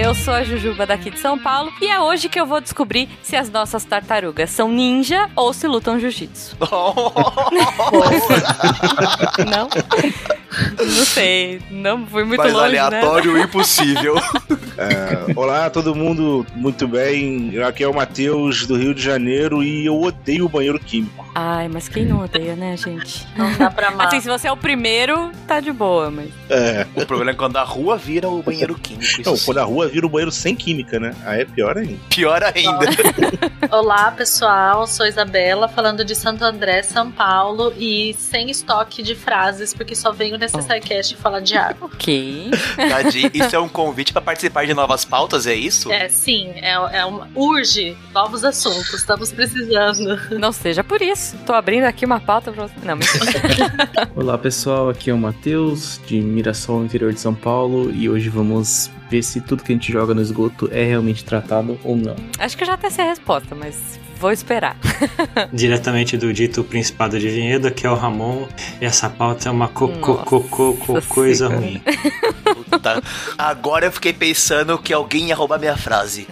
Eu sou a Jujuba daqui de São Paulo e é hoje que eu vou descobrir se as nossas tartarugas são ninja ou se lutam jiu-jitsu. não? Não sei. Não fui muito Mais longe, aleatório né? e impossível. É, olá, todo mundo, muito bem? Aqui é o Matheus do Rio de Janeiro e eu odeio o banheiro químico. Ai, mas quem não odeia, né, gente? Não dá pra amar. Assim, se você é o primeiro, tá de boa, mas... É, o problema é quando a rua vira o banheiro químico. Não, quando a rua vira o banheiro sem química, né? Aí é pior ainda. Pior ainda. Olá, pessoal. Sou Isabela, falando de Santo André, São Paulo, e sem estoque de frases, porque só venho nesse Oh. SciCast falar de água. Ok. Tadinho. Isso é um convite pra participar de novas pautas, é isso? É, sim, é, é uma, urge novos assuntos, estamos precisando. Não seja por isso. Tô abrindo aqui uma pauta pra você. Não, mentira. Olá pessoal, aqui é o Matheus, de Mirassol, interior de São Paulo, e hoje vamos ver se tudo que a gente joga no esgoto é realmente tratado ou não. Acho que eu já até sei a resposta, mas vou esperar. Diretamente do dito Principado de Vinhedo, que é o Ramon, e essa pauta é uma co co co co coisa Senhora. ruim. Puta. Agora eu fiquei pensando que alguém ia roubar minha frase.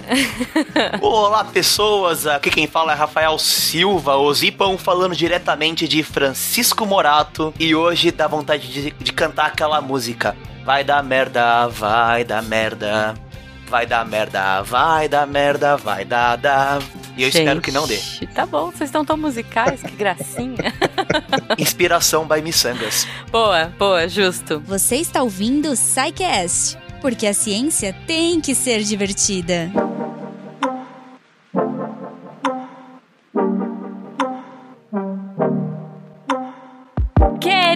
Olá, pessoas. Aqui quem fala é Rafael Silva, o Zipão falando diretamente de Francisco Morato. E hoje dá vontade de, de cantar aquela música. Vai dar merda, vai dar merda. Vai dar merda, vai dar merda, vai dar, dar. E eu espero que não dê. Gente, Tá bom, vocês estão tão musicais, que gracinha. Inspiração by Missangas. boa, boa, justo. Você está ouvindo o SciCast, porque a ciência tem que ser divertida.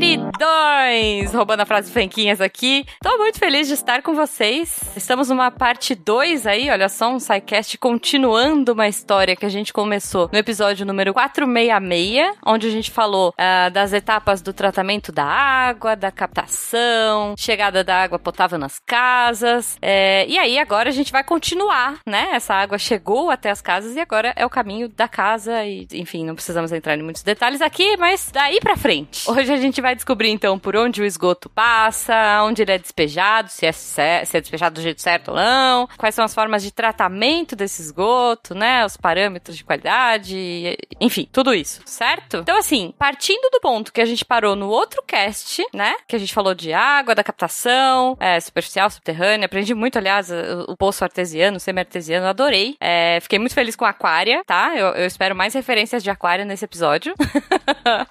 Queridões! Roubando a frase Fenquinhas aqui. Tô muito feliz de estar com vocês. Estamos numa parte 2 aí, olha só, um SciCast continuando uma história que a gente começou no episódio número 466, onde a gente falou ah, das etapas do tratamento da água, da captação, chegada da água potável nas casas. É, e aí agora a gente vai continuar, né? Essa água chegou até as casas e agora é o caminho da casa e, enfim, não precisamos entrar em muitos detalhes aqui, mas daí pra frente. Hoje a gente vai descobrir então por onde o esgoto passa, onde ele é despejado, se é, se é despejado do jeito certo ou não, quais são as formas de tratamento desse esgoto, né? Os parâmetros de qualidade, enfim, tudo isso, certo? Então, assim, partindo do ponto que a gente parou no outro cast, né? Que a gente falou de água, da captação, é, superficial, subterrânea. Aprendi muito, aliás, o, poço artesiano, semi-artesiano, adorei. É, fiquei muito feliz com a aquária, tá? Eu, eu espero mais referências de aquária nesse episódio.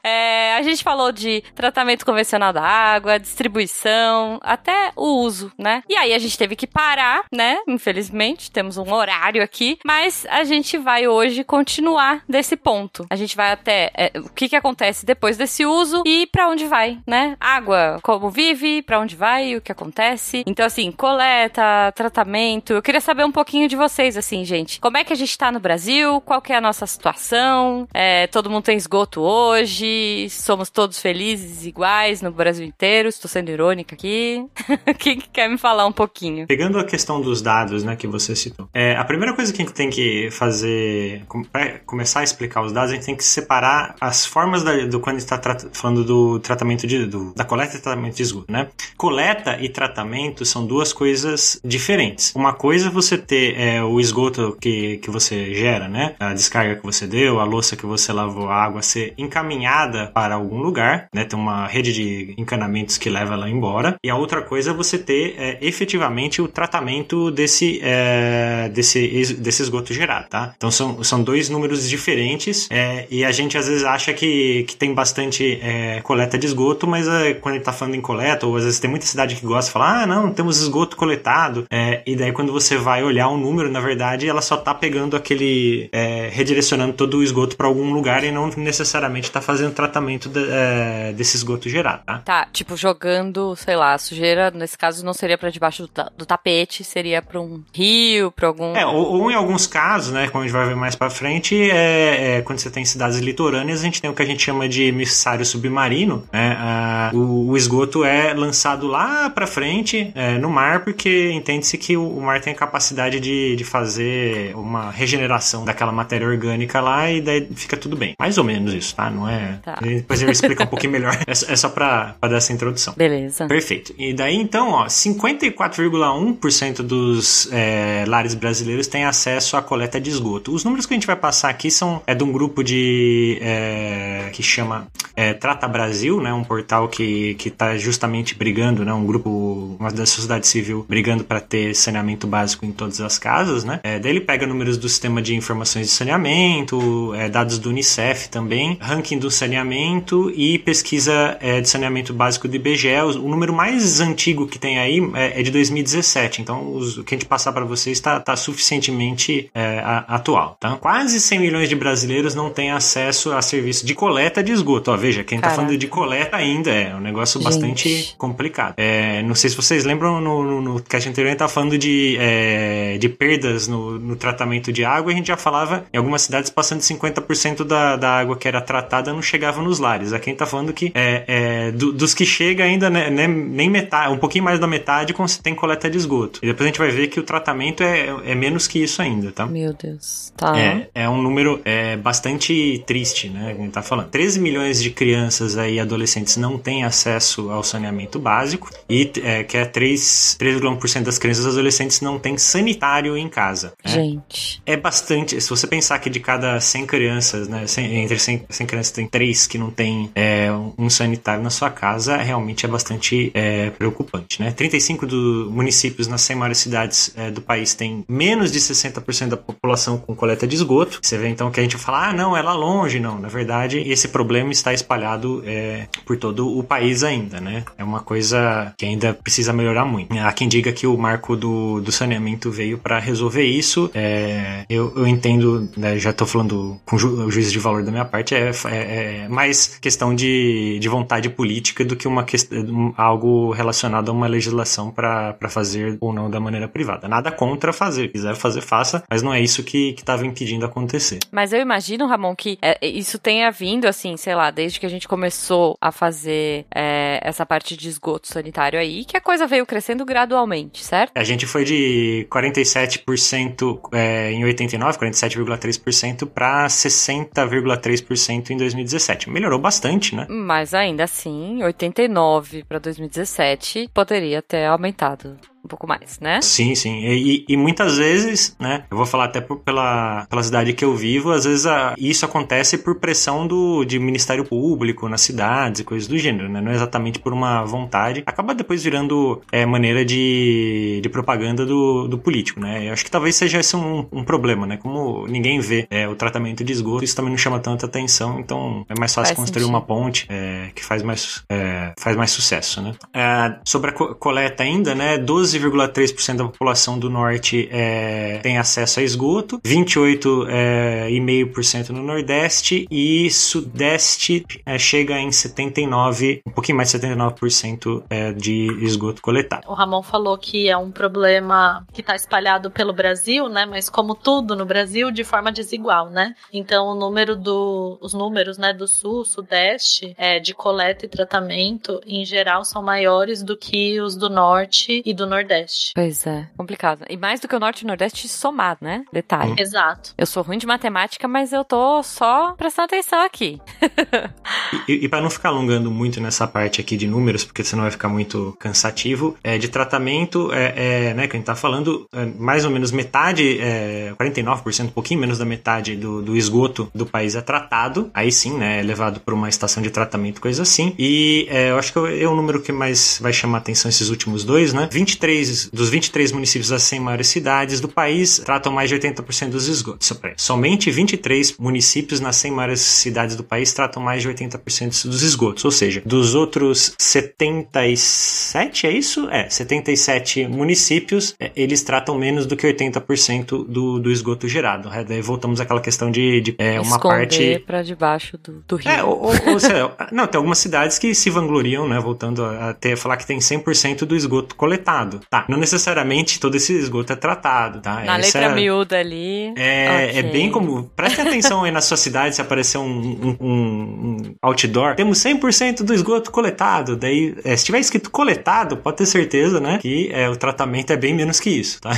É, a gente falou de tratamento convencional da água, distribuição, até o uso, né? E aí a gente teve que parar, né? Infelizmente, temos um horário aqui, mas a gente vai hoje continuar desse ponto. A gente vai até é, o que que acontece depois desse uso e pra onde vai, né? Água, como vive, pra onde vai, o que acontece. Então assim, coleta, tratamento. Eu queria saber um pouquinho de vocês, assim, gente. Como é que a gente tá no Brasil? Qual que é a nossa situação? É, todo mundo tem esgoto hoje? Somos todos felizes iguais no Brasil inteiro? Estou sendo irônica aqui. Quem que quer me falar um pouquinho? Pegando a questão dos dados, né, que você citou. É, a primeira coisa que a gente tem que fazer, para começar a explicar os dados, a gente tem que separar as formas da, do quando está falando do tratamento de, do, da coleta e tratamento de esgoto, né? Coleta e tratamento são duas coisas diferentes. Uma coisa é você ter é, o esgoto que, que você gera, né? A descarga que você deu, a louça que você lavou, a água ser encaminhada para algum lugar, né? Tem uma rede de encanamentos que leva ela embora. E a outra coisa é você ter é, efetivamente o tratamento desse, é, desse, es- desse esgoto gerado, tá? Então são, são dois números diferentes é, e a gente às vezes acha que, que tem bastante é, coleta de esgoto, mas é, quando a gente tá falando em coleta, ou às vezes tem muita cidade que gosta de falar, ah, não, temos esgoto coletado, é, e daí quando você vai olhar o número, na verdade, ela só tá pegando aquele, redirecionando todo o esgoto para algum lugar e não necessariamente tá fazendo tratamento de- é, desse esgoto gerado, tá? Tá, tipo, jogando, sei lá, a sujeira, nesse caso não seria pra debaixo do, ta- do tapete, seria pra um rio, pra algum. É, ou, ou em alguns casos, né, como a gente vai ver mais pra frente, é, é, quando você tem cidades litorâneas, a gente tem o que a gente chama de emissário submarino, né, ah, o, o esgoto é lançado lá pra frente, é, no mar, porque entende-se que o, o mar tem a capacidade de, de fazer uma regeneração daquela matéria orgânica lá e daí fica tudo bem. Mais ou menos isso, tá? Não é... Tá. Depois eu explico um pouquinho melhor essa, só pra, pra dar essa introdução. Beleza. Perfeito. E daí, então, ó, 54,1% dos é, lares brasileiros têm acesso à coleta de esgoto. Os números que a gente vai passar aqui são é de um grupo de é, que chama é, Trata Brasil, né, um portal que que está justamente brigando, né, um grupo uma da sociedade civil brigando para ter saneamento básico em todas as casas, né. É, daí ele pega números do sistema de informações de saneamento, é, dados do Unicef também, ranking do saneamento e pesquisa é, de saneamento básico do IBGE. O, o, número mais antigo que tem aí é, é de 2017, então os, o que a gente passar para vocês está tá suficientemente é, a, atual. Tá? Quase 100 milhões de brasileiros não têm acesso a serviço de coleta de esgoto. Ó, veja, quem está falando de coleta ainda é um negócio Gente. bastante complicado. É, não sei se vocês lembram, no, no, no cast anterior a gente tá falando de, é, de perdas no, no tratamento de água, a gente já falava em algumas cidades passando de 50% da, da água que era tratada não chegava nos lares. Aqui a gente tá falando que é, é do, dos que chega ainda né, né, nem metade, um pouquinho mais da metade tem coleta de esgoto. E depois a gente vai ver que o tratamento é, é menos que isso ainda, tá? Meu Deus. Tá. É, é um número é, bastante triste, né? A gente tá falando. 13 milhões de crianças aí, adolescentes, não têm acesso ao saneamento básico e é, que é 3,1% das crianças e adolescentes não têm sanitário em casa. Né? Gente. É bastante. Se você pensar que de cada 100 crianças, né? 100, entre 100, 100 crianças tem 3 que não tem é, um sanitário na sua casa, realmente é bastante é, preocupante, né? 35 do municípios nas 100 maiores cidades é, do país tem menos de 60% da população com coleta de esgoto. Você vê então que a gente fala, ah, não, é lá longe. Não, na verdade, esse problema está espalhado é, por todo o país ainda, né? É uma coisa que ainda precisa melhorar muito. Há quem diga que o marco do, do saneamento veio para resolver isso. É, eu, eu entendo, né, já estou falando com ju, o juízo de valor da minha parte, é, é, é mais questão de, de vontade política do que uma questão, algo relacionado a uma legislação para fazer ou não da maneira privada. Nada contra fazer, quiser fazer, faça, mas não é isso que estava impedindo acontecer. Mas eu imagino, Ramon, que é, isso tenha vindo, assim, sei lá, desde que a gente começou a fazer é, essa parte de esgoto sanitário aí, que a coisa veio crescendo gradualmente, certo? A gente foi de 47% é, em 89, 47,3% para 60,3% em 2017. Melhorou bastante, né? Mas ainda assim, 89 para 2017 poderia ter aumentado um pouco mais, né? Sim, sim. E, e, muitas vezes, né? Eu vou falar até por, pela, pela cidade que eu vivo, às vezes a, isso acontece por pressão do de Ministério Público nas cidades e coisas do gênero, né? Não é exatamente por uma vontade. Acaba depois virando é, maneira de, de propaganda do, do político, né? Eu acho que talvez seja esse um, um problema, né? Como ninguém vê é, o tratamento de esgoto, isso também não chama tanta atenção, então é mais fácil faz construir sentido. uma ponte é, que faz mais, é, faz mais sucesso, né? É, sobre a coleta ainda, né? 12 12,3% da população do norte é, tem acesso a esgoto, 28,5% é, no nordeste e sudeste é, chega em 79, um pouquinho mais de 79% é, de esgoto coletado. O Ramon falou que é um problema que está espalhado pelo Brasil, né? Mas como tudo no Brasil, de forma desigual, né? Então o número do, os números, né, do sul, sudeste, é, de coleta e tratamento, em geral, são maiores do que os do norte e do nordeste Nordeste. Pois é, complicado. E mais do que o Norte e o Nordeste somado, né? Detalhe. Exato. Eu sou ruim de matemática, mas eu tô só prestando atenção aqui. e, e para não ficar alongando muito nessa parte aqui de números, porque senão vai ficar muito cansativo, é, de tratamento, é, é, né, que a gente tá falando, é, mais ou menos metade, é, 49%, um pouquinho menos da metade do, do esgoto do país é tratado. Aí sim, né, é levado por uma estação de tratamento, coisa assim. E é, eu acho que é o número que mais vai chamar atenção esses últimos dois, né? 23 23, dos 23 municípios das 100 maiores cidades do país tratam mais de 80% dos esgotos. Somente 23 municípios nas 100 maiores cidades do país tratam mais de 80% dos esgotos. Ou seja, dos outros 77, é isso? É, 77 municípios, é, eles tratam menos do que 80% do, do esgoto gerado. É, daí voltamos àquela questão de, de é, uma parte. para debaixo do, do rio. É, ou, ou, seja, não, tem algumas cidades que se vangloriam, né? Voltando a, a ter, falar que tem 100% do esgoto coletado. Tratado. Tá, não necessariamente todo esse esgoto é tratado, tá? Na Essa letra é... miúda ali. É, é Ok. bem como. Preste atenção aí na sua cidade se aparecer um, um- um- um outdoor. Temos 100% do esgoto coletado. Daí, é, se tiver escrito coletado, pode ter certeza, né? Que é, o tratamento é bem menos que isso, tá?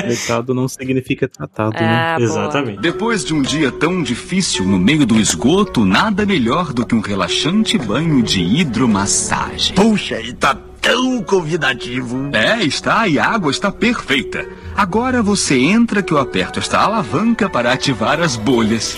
Coletado não significa tratado, né? Ah, boa. Exatamente. Depois de um dia tão difícil no meio do esgoto, nada melhor do que um relaxante banho de hidromassagem. Puxa, e tá tão convidativo. É, está e a água está perfeita. Agora você entra que eu aperto esta alavanca para ativar as bolhas.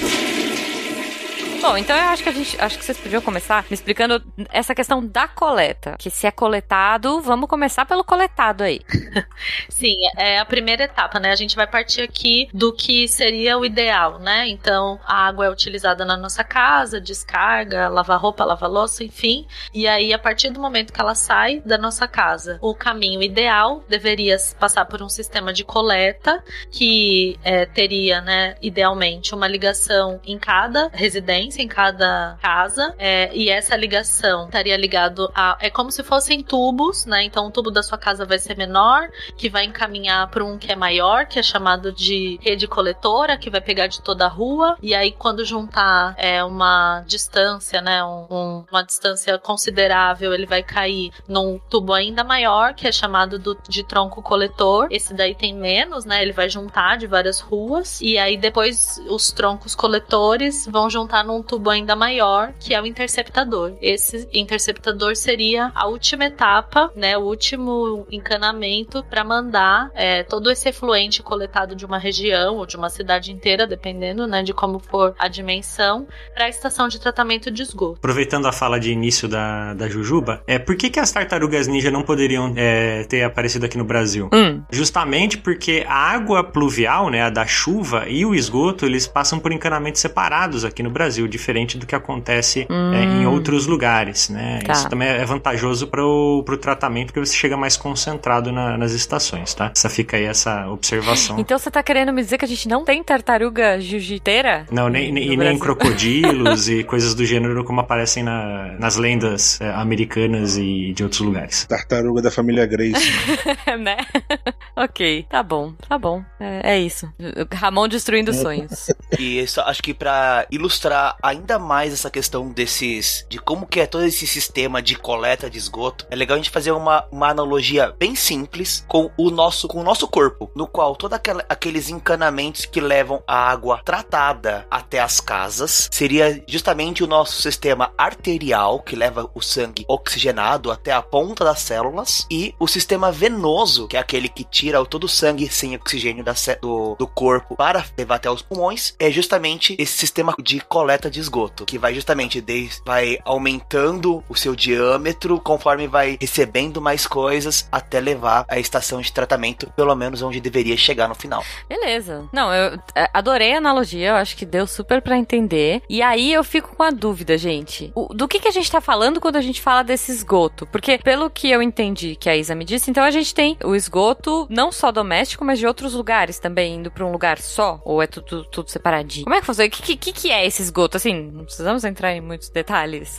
Bom, então eu acho que a gente. Acho que vocês podiam começar me explicando essa questão da coleta. Que se é coletado, vamos começar pelo coletado aí. Sim, é a primeira etapa, né? A gente vai partir aqui do que seria o ideal, né? Então, a água é utilizada na nossa casa, descarga, lava roupa, lava louça, enfim. E aí, a partir do momento que ela sai da nossa casa, o caminho ideal deveria passar por um sistema de coleta que é, teria, né, idealmente, uma ligação em cada residência, em cada casa, é, e essa ligação estaria ligado a. É como se fossem tubos, né? Então, o tubo da sua casa vai ser menor, que vai encaminhar para um que é maior, que é chamado de rede coletora, que vai pegar de toda a rua. E aí, quando juntar é, uma distância, né, um- um- uma distância considerável, ele vai cair num tubo ainda maior, que é chamado do- de tronco coletor. Esse daí tem menos, né? Ele vai juntar de várias ruas. E aí, depois, os troncos coletores vão juntar num tubo ainda maior, que é o interceptador. Esse interceptador seria a última etapa, né? O último encanamento para mandar é, todo esse efluente coletado de uma região ou de uma cidade inteira, dependendo, né, de como for a dimensão, para a estação de tratamento de esgoto. Aproveitando a fala de início da, da Jujuba, é, por que, que as tartarugas ninja não poderiam é, ter aparecido aqui no Brasil? Hum. Justamente porque a água pluvial, né, a da chuva e o esgoto, eles passam por encanamentos separados aqui no Brasil, diferente do que acontece Hum. é, em outros lugares, né? Tá. Isso também é vantajoso para o tratamento, porque você chega mais concentrado na- nas estações, tá? Essa fica aí essa observação. Então você tá querendo me dizer que a gente não tem tartaruga jiu-jiteira? Não, nem, nem- e nem crocodilos e coisas do gênero como aparecem na- nas lendas é, americanas e de outros lugares. Tartaruga da família Grace. né? ok, tá bom, tá bom. É, é isso. Ramon destruindo sonhos. E isso, acho que pra ilustrar ainda mais essa questão desses. de como que é todo esse sistema de coleta de esgoto, é legal a gente fazer uma, uma analogia bem simples com o nosso com o nosso corpo, no qual todos aqueles encanamentos que levam a água tratada até as casas seria justamente o nosso sistema arterial que leva o sangue oxigenado até a ponta das células e o sistema venoso, que é aquele que tira todo o sangue sem oxigênio da do, do corpo para levar até os pulmões, é justamente esse sistema de coleta de esgoto, que vai justamente vai aumentando o seu diâmetro conforme vai recebendo mais coisas até levar a estação de tratamento, pelo menos onde deveria chegar no final. Beleza. Não, eu é, adorei a analogia, eu acho que deu super pra entender. E aí eu fico com a dúvida, gente. O- do que, que a gente tá falando quando a gente fala desse esgoto? Porque, pelo que eu entendi que a Isa me disse, então a gente tem o esgoto não só doméstico, mas de outros lugares também, indo pra um lugar só? Ou é tudo, tudo separadinho? Como é que funciona? O que, que, que é esse esgoto? Assim, não precisamos entrar em muitos detalhes.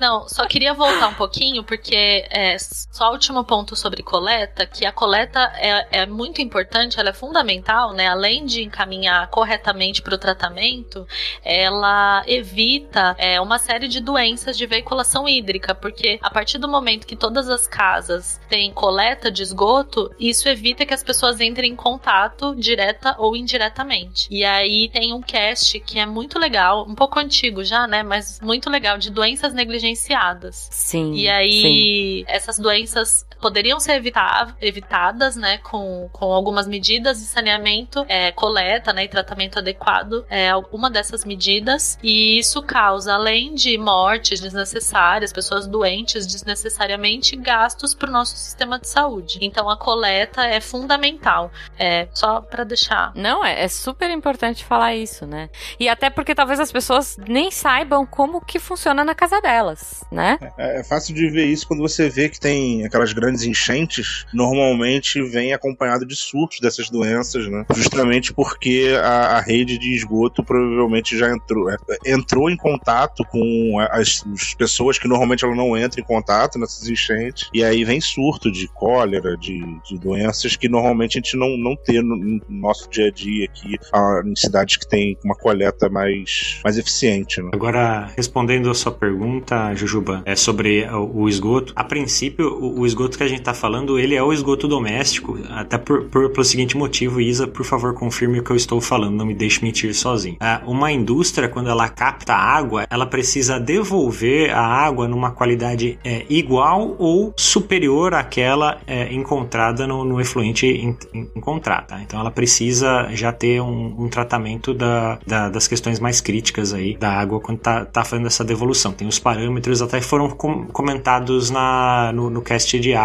Não, só queria voltar um pouquinho, porque é, só o último ponto sobre coleta, que a coleta é, é muito importante, ela é fundamental, né? Além de encaminhar corretamente para o tratamento, ela evita é, uma série de doenças de veiculação hídrica, porque a partir do momento que todas as casas têm coleta de esgoto, isso evita que as pessoas entrem em contato direta ou indiretamente. E aí tem um cast que é muito legal, um pouco antigo já, né? Mas muito legal, de doenças negligenciadas. Sim. E aí, essas doenças poderiam ser evita- evitadas, né, com, com algumas medidas de saneamento, é, coleta, né, e tratamento adequado, é uma dessas medidas, e isso causa, além de mortes desnecessárias, pessoas doentes desnecessariamente, gastos para o nosso sistema de saúde. Então, a coleta é fundamental, é, só para deixar Não, é, é super importante falar isso, né? E até porque talvez as pessoas nem saibam como que funciona na casa delas, né? É, é fácil de ver isso quando você vê que tem aquelas grandes grandes enchentes normalmente vem acompanhado de surtos dessas doenças, né? Justamente porque a, a rede de esgoto provavelmente já entrou, é, entrou em contato com as, as, pessoas que normalmente ela não entra em contato nessas enchentes, e aí vem surto de cólera, de, de doenças que normalmente a gente não, não tem no, no nosso dia a dia aqui, em cidades que tem uma coleta mais, mais eficiente. Né? Agora, respondendo a sua pergunta, Jujuba, é sobre o, o esgoto. A princípio, o, o, esgoto que a gente está falando, ele é o esgoto doméstico, até por, por, pelo seguinte motivo, Isa, por favor, confirme o que eu estou falando, não me deixe mentir sozinho. É, uma indústria, quando ela capta água, ela precisa devolver a água numa qualidade é, igual ou superior àquela é, encontrada no, no efluente encontrado. Tá? Então ela precisa já ter um, um tratamento da, da, das questões mais críticas aí da água quando tá, tá fazendo essa devolução. Tem os parâmetros até foram com, comentados na, no, no cast de água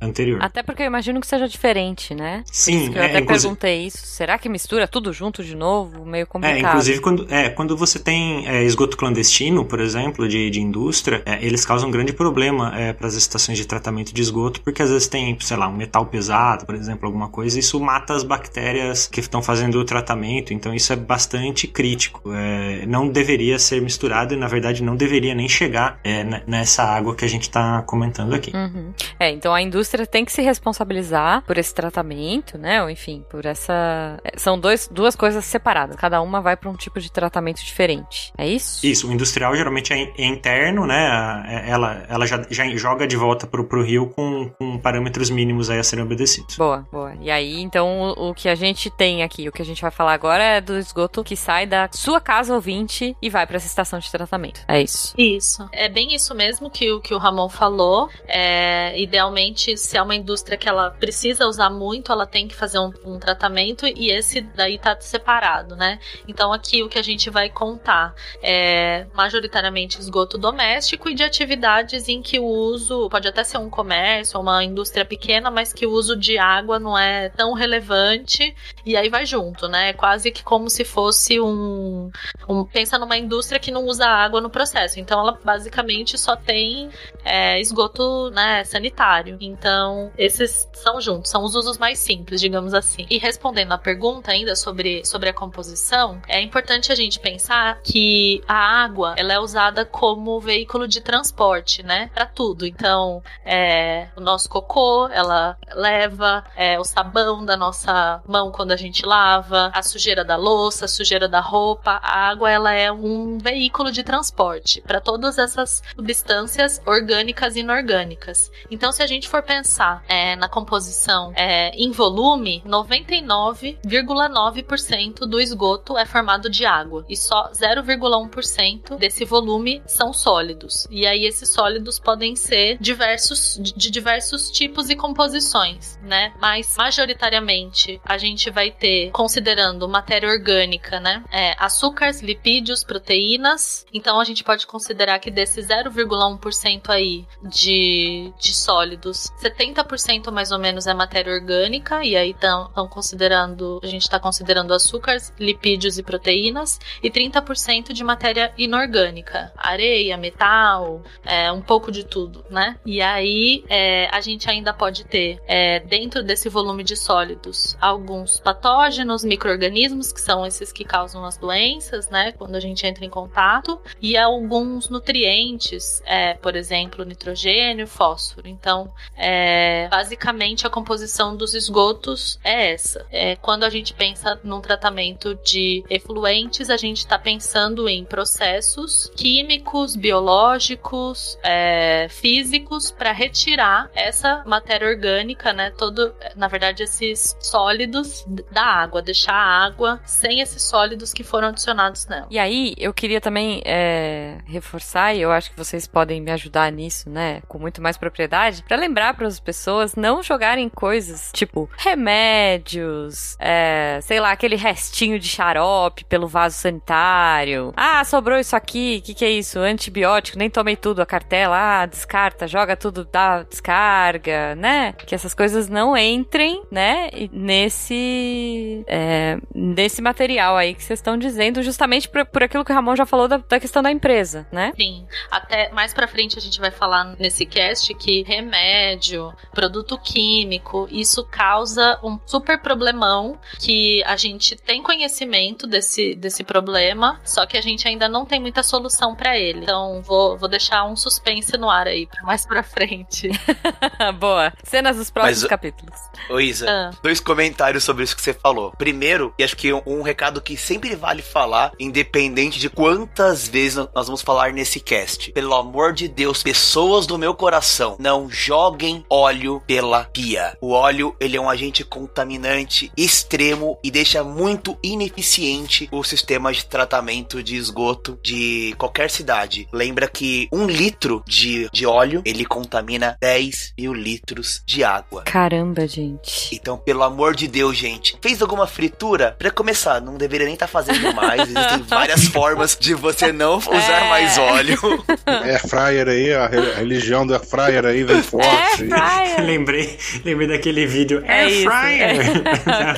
anterior. Até porque eu imagino que seja diferente, né? Sim. eu é, até perguntei isso. Será que mistura tudo junto de novo? Meio complicado. É, inclusive quando, é, quando você tem é, esgoto clandestino, por exemplo, de, de indústria, é, eles causam um grande problema é, para as estações de tratamento de esgoto, porque às vezes tem, sei lá, um metal pesado, por exemplo, alguma coisa, e isso mata as bactérias que estão fazendo o tratamento, então isso é bastante crítico. É, não deveria ser misturado e, na verdade, não deveria nem chegar é, nessa água que a gente está comentando aqui. Uhum. É, então a indústria tem que se responsabilizar por esse tratamento, né? Ou enfim, por essa. É, são dois, duas coisas separadas, cada uma vai para um tipo de tratamento diferente. É isso? Isso, o industrial geralmente é, é interno, né? É, ela, ela já, já joga de volta pro, pro rio com, com parâmetros mínimos aí a serem obedecidos. Boa, boa. E aí, então, o, o que a gente tem aqui, o que a gente vai falar agora é do esgoto que sai da sua casa ouvinte e vai para essa estação de tratamento. É isso. Isso. É bem isso mesmo que o que o Ramon falou. É, idealmente, se é uma indústria que ela precisa usar muito, ela tem que fazer um, um tratamento e esse daí tá separado, né? Então aqui o que a gente vai contar é majoritariamente esgoto doméstico e de atividades em que o uso pode até ser um comércio, uma indústria pequena, mas que o uso de água não é tão relevante e aí vai junto, né? É quase que como se fosse um, um pensa numa indústria que não usa água no processo. Então ela basicamente só tem é, esgoto né, sanitário. Então esses são juntos, são os usos mais simples, digamos assim. E respondendo à pergunta ainda sobre, sobre a composição, é importante a gente pensar que a água ela é usada como veículo de transporte, né? Para tudo. Então é, o nosso cocô ela leva é, o sabão da nossa mão quando a gente lava, a sujeira da louça, a sujeira da roupa. A água ela é um veículo de transporte para todas essas substâncias orgânicas e inorgânicas. Então, se a gente for pensar é, na composição é, em volume, 99,9% do esgoto é formado de água e só 0,1% desse volume são sólidos. E aí esses sólidos podem ser diversos de diversos tipos e composições, né? Mas majoritariamente a gente vai ter considerando matéria orgânica, né? É, açúcares, lipídios, proteínas. Então a gente pode considerar que desse 0,1% aí de, de sólidos, 70% mais ou menos é matéria orgânica, e aí estão considerando, a gente está considerando açúcares, lipídios e proteínas, e 30% de matéria inorgânica, areia, metal, é, um pouco de tudo, né? E aí é, a gente ainda pode ter é, dentro desse volume de sólidos alguns patógenos, micro-organismos, que são esses que causam as doenças, né? Quando a gente entra em contato, e alguns nutrientes, é, por exemplo, nitrogênio, fósforo. Então, é, basicamente a composição dos esgotos é essa. É, quando a gente pensa num tratamento de efluentes, a gente está pensando em processos químicos, biológicos, é, físicos para retirar essa matéria orgânica, né? Todo, na verdade, esses sólidos da água, deixar a água sem esses sólidos que foram adicionados nela. E aí, eu queria também é, reforçar, e eu acho que vocês podem me ajudar nisso, né? Com muito mais propriedade, para lembrar para as pessoas não jogarem coisas tipo remédios, é, sei lá, aquele restinho de xarope pelo vaso sanitário. Ah, sobrou isso aqui, o que, que é isso? Antibiótico, nem tomei tudo, a cartela, ah, descarta, joga tudo, dá descarga, né? Que essas coisas não entrem, né? Nesse, é, nesse material aí que vocês estão dizendo, justamente por, por aquilo que o Ramon já falou da, da questão da empresa, né? Sim. Até mais pra frente a gente vai falar nesse cast que remédio remédio, produto químico. Isso causa um super problemão que a gente tem conhecimento desse, desse problema, só que a gente ainda não tem muita solução para ele. Então vou, vou deixar um suspense no ar aí, pra mais pra frente. Boa. Cenas dos próximos Mas, capítulos. Ô Isa, Ah. dois comentários sobre isso que você falou. Primeiro, e acho que um, um recado que sempre vale falar, independente de quantas vezes nós vamos falar nesse cast. Pelo amor de Deus, pessoas do meu coração, não joguem óleo pela pia. O óleo, ele é um agente contaminante extremo e deixa muito ineficiente o sistema de tratamento de esgoto de qualquer cidade. Lembra que um litro de, de óleo, ele contamina 10 mil litros de água. Caramba, gente. Então, pelo amor de Deus, gente, fez alguma fritura? Pra começar, não deveria nem estar fazendo mais. Existem várias formas de você não usar É. mais óleo. Air fryer aí, a re- a religião do air fryer aí vem forte. Fryer. lembrei, lembrei daquele vídeo É Air Fryer.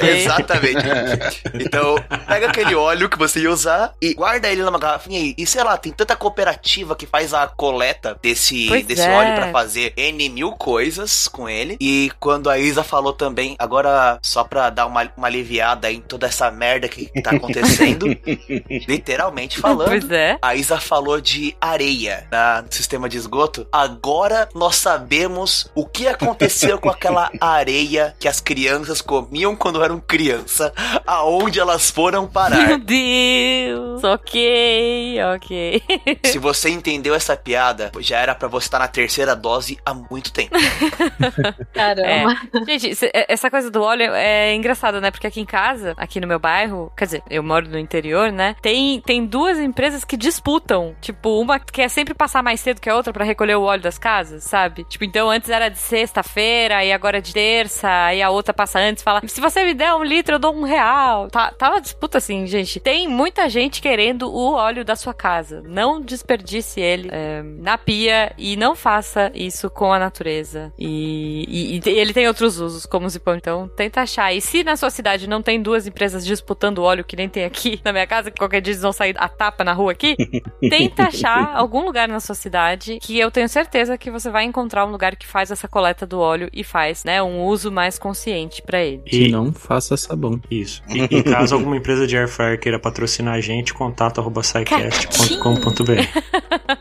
Exatamente. Então, pega aquele óleo que você ia usar e guarda ele numa garrafinha aí. E sei lá, tem tanta cooperativa que faz a coleta desse, Pois desse é. óleo pra fazer N mil coisas com ele. E quando a Isa falou também, agora só pra dar uma, uma aliviada em toda essa merda que tá acontecendo, literalmente falando. Pois é. A Isa falou de areia na- no sistema de esgoto. Agora nós sabemos o que aconteceu com aquela areia que as crianças comiam quando eram criança, aonde elas foram Meu parar. Deus. Ok, ok. Se você entendeu essa piada, já era pra você estar na terceira dose há muito tempo. Caramba. Gente, cê- é- essa coisa do óleo é engraçada, né? Porque aqui em casa, aqui no meu bairro, quer dizer, eu moro no interior, né? Tem, tem duas empresas que disputam. Tipo, uma quer sempre passar mais cedo que a outra pra recolher o óleo das casas, sabe? Tipo, então antes era de sexta-feira, e agora é de terça, aí a outra passa antes e fala: se você me der um litro, eu dou um real. Tá, tá uma disputa assim, gente. Tem muita gente querendo o óleo da sua casa. Não desperdice ele é, na pia e não faça isso com a natureza. E, e- e ele tem outros usos, como o Zipão. Então, tenta achar. E se na sua cidade não tem duas empresas disputando óleo, que nem tem aqui na minha casa, que qualquer dia eles vão sair a tapa na rua aqui, tenta achar algum lugar na sua cidade que eu tenho certeza que você vai encontrar um lugar que faz essa coleta do óleo e faz, né, um uso mais consciente pra ele. E, não, faça sabão. isso. E, e caso alguma empresa de air fryer queira patrocinar a gente, contato arroba scicast.com.br.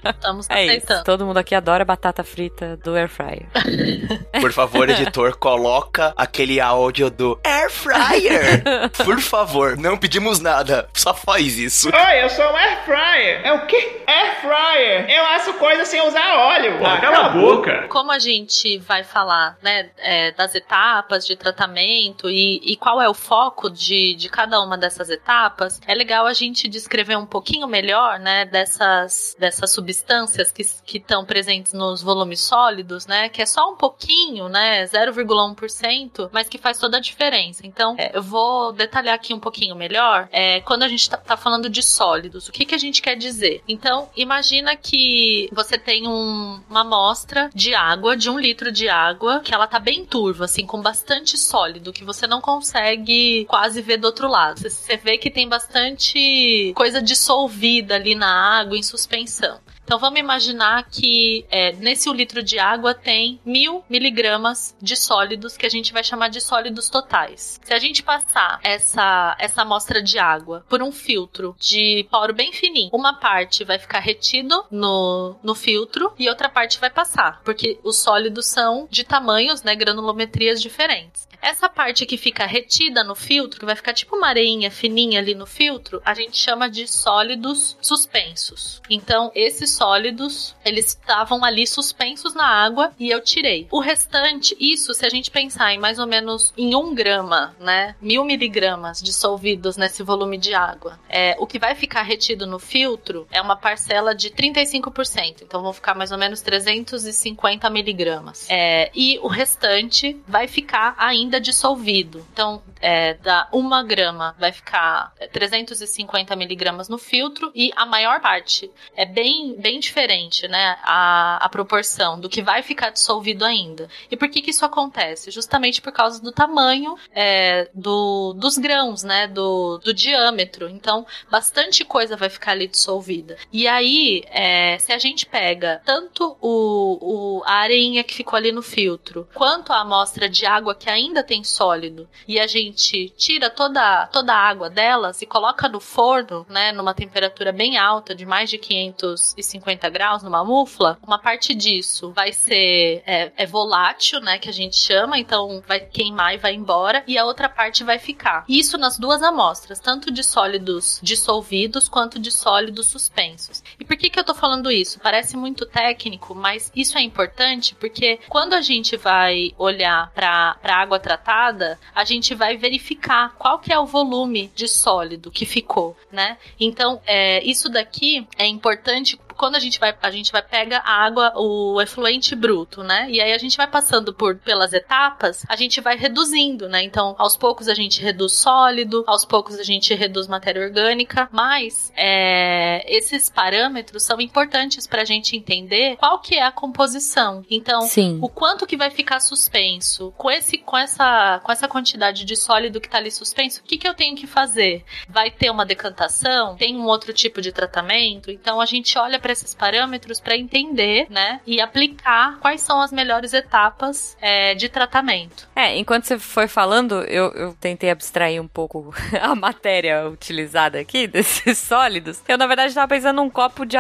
Estamos É isso. aceitando. Todo mundo aqui adora batata frita do air fryer. Por favor, editor, coloca aquele áudio do Air Fryer. Por favor, não pedimos nada, só faz isso. Oi, eu sou um air fryer. É o quê? Air fryer. Eu asso coisas sem usar óleo. Ah, cala a boca. Como a gente vai falar, né, é, das etapas de tratamento e, e qual é o foco de, de cada uma dessas etapas, é legal a gente descrever um pouquinho melhor, né, dessas, dessas substâncias que estão presentes nos volumes sólidos, né, que é só um pouquinho, né, 0,1%, mas que faz toda a diferença. Então, é, eu vou detalhar aqui um pouquinho melhor, é, quando a gente tá, tá falando de sólidos, o que, que a gente quer dizer? Então, imagina que você tem um- uma amostra de água, de um litro de água, que ela tá bem turva, assim, com bastante sólido, que você não consegue quase ver do outro lado. Você, vê que tem bastante coisa dissolvida ali na água, em suspensão. Então vamos imaginar que é, nesse um litro de água tem mil miligramas de sólidos que a gente vai chamar de sólidos totais. Se a gente passar essa, essa amostra de água por um filtro de poro bem fininho, uma parte vai ficar retido no, no filtro e outra parte vai passar, porque os sólidos são de tamanhos, né, granulometrias diferentes. Essa parte que fica retida no filtro, que vai ficar tipo uma areinha fininha ali no filtro, a gente chama de sólidos suspensos. Então, esses sólidos, eles estavam ali suspensos na água e eu tirei. O restante, isso se a gente pensar em mais ou menos em um grama, né? Mil miligramas dissolvidos nesse volume de água. É, o que vai ficar retido no filtro é uma parcela de 35%. Então, vão ficar mais ou menos 350 miligramas. É, e o restante vai ficar ainda dissolvido. Então, é, da uma grama vai ficar 350 miligramas no filtro e a maior parte é bem, bem diferente, né? A, a proporção do que vai ficar dissolvido ainda. E por que que isso acontece? Justamente por causa do tamanho é, do, dos grãos, né? Do, do diâmetro. Então, bastante coisa vai ficar ali dissolvida. E aí, é, se a gente pega tanto o, o, a areinha que ficou ali no filtro, quanto a amostra de água que ainda tem sólido, e a gente tira toda, toda a água delas e coloca no forno, né, numa temperatura bem alta, de mais de 550 graus, numa mufla, uma parte disso vai ser é, é volátil, né, que a gente chama, então vai queimar e vai embora, e a outra parte vai ficar. Isso nas duas amostras, tanto de sólidos dissolvidos quanto de sólidos suspensos. E por que que eu tô falando isso? Parece muito técnico, mas isso é importante porque quando a gente vai olhar para água tratada, a gente vai verificar qual que é o volume de sólido que ficou, né? Então, é, isso daqui é importante quando a gente vai, a gente vai pega a água, o efluente bruto, né? E aí a gente vai passando por pelas etapas, a gente vai reduzindo, né? Então, aos poucos a gente reduz sólido, aos poucos a gente reduz matéria orgânica, mas é, esses parâmetros são importantes para a gente entender qual que é a composição. Então, Sim. o quanto que vai ficar suspenso com esse, com essa, com essa quantidade de sólido que tá ali suspenso, o que que eu tenho que fazer? Vai ter uma decantação? Tem um outro tipo de tratamento? Então a gente olha para esses parâmetros para entender, né, e aplicar quais são as melhores etapas é, de tratamento. É, enquanto você foi falando, eu, eu tentei abstrair um pouco a matéria utilizada aqui, desses sólidos. Eu, na verdade, tava pensando num copo de,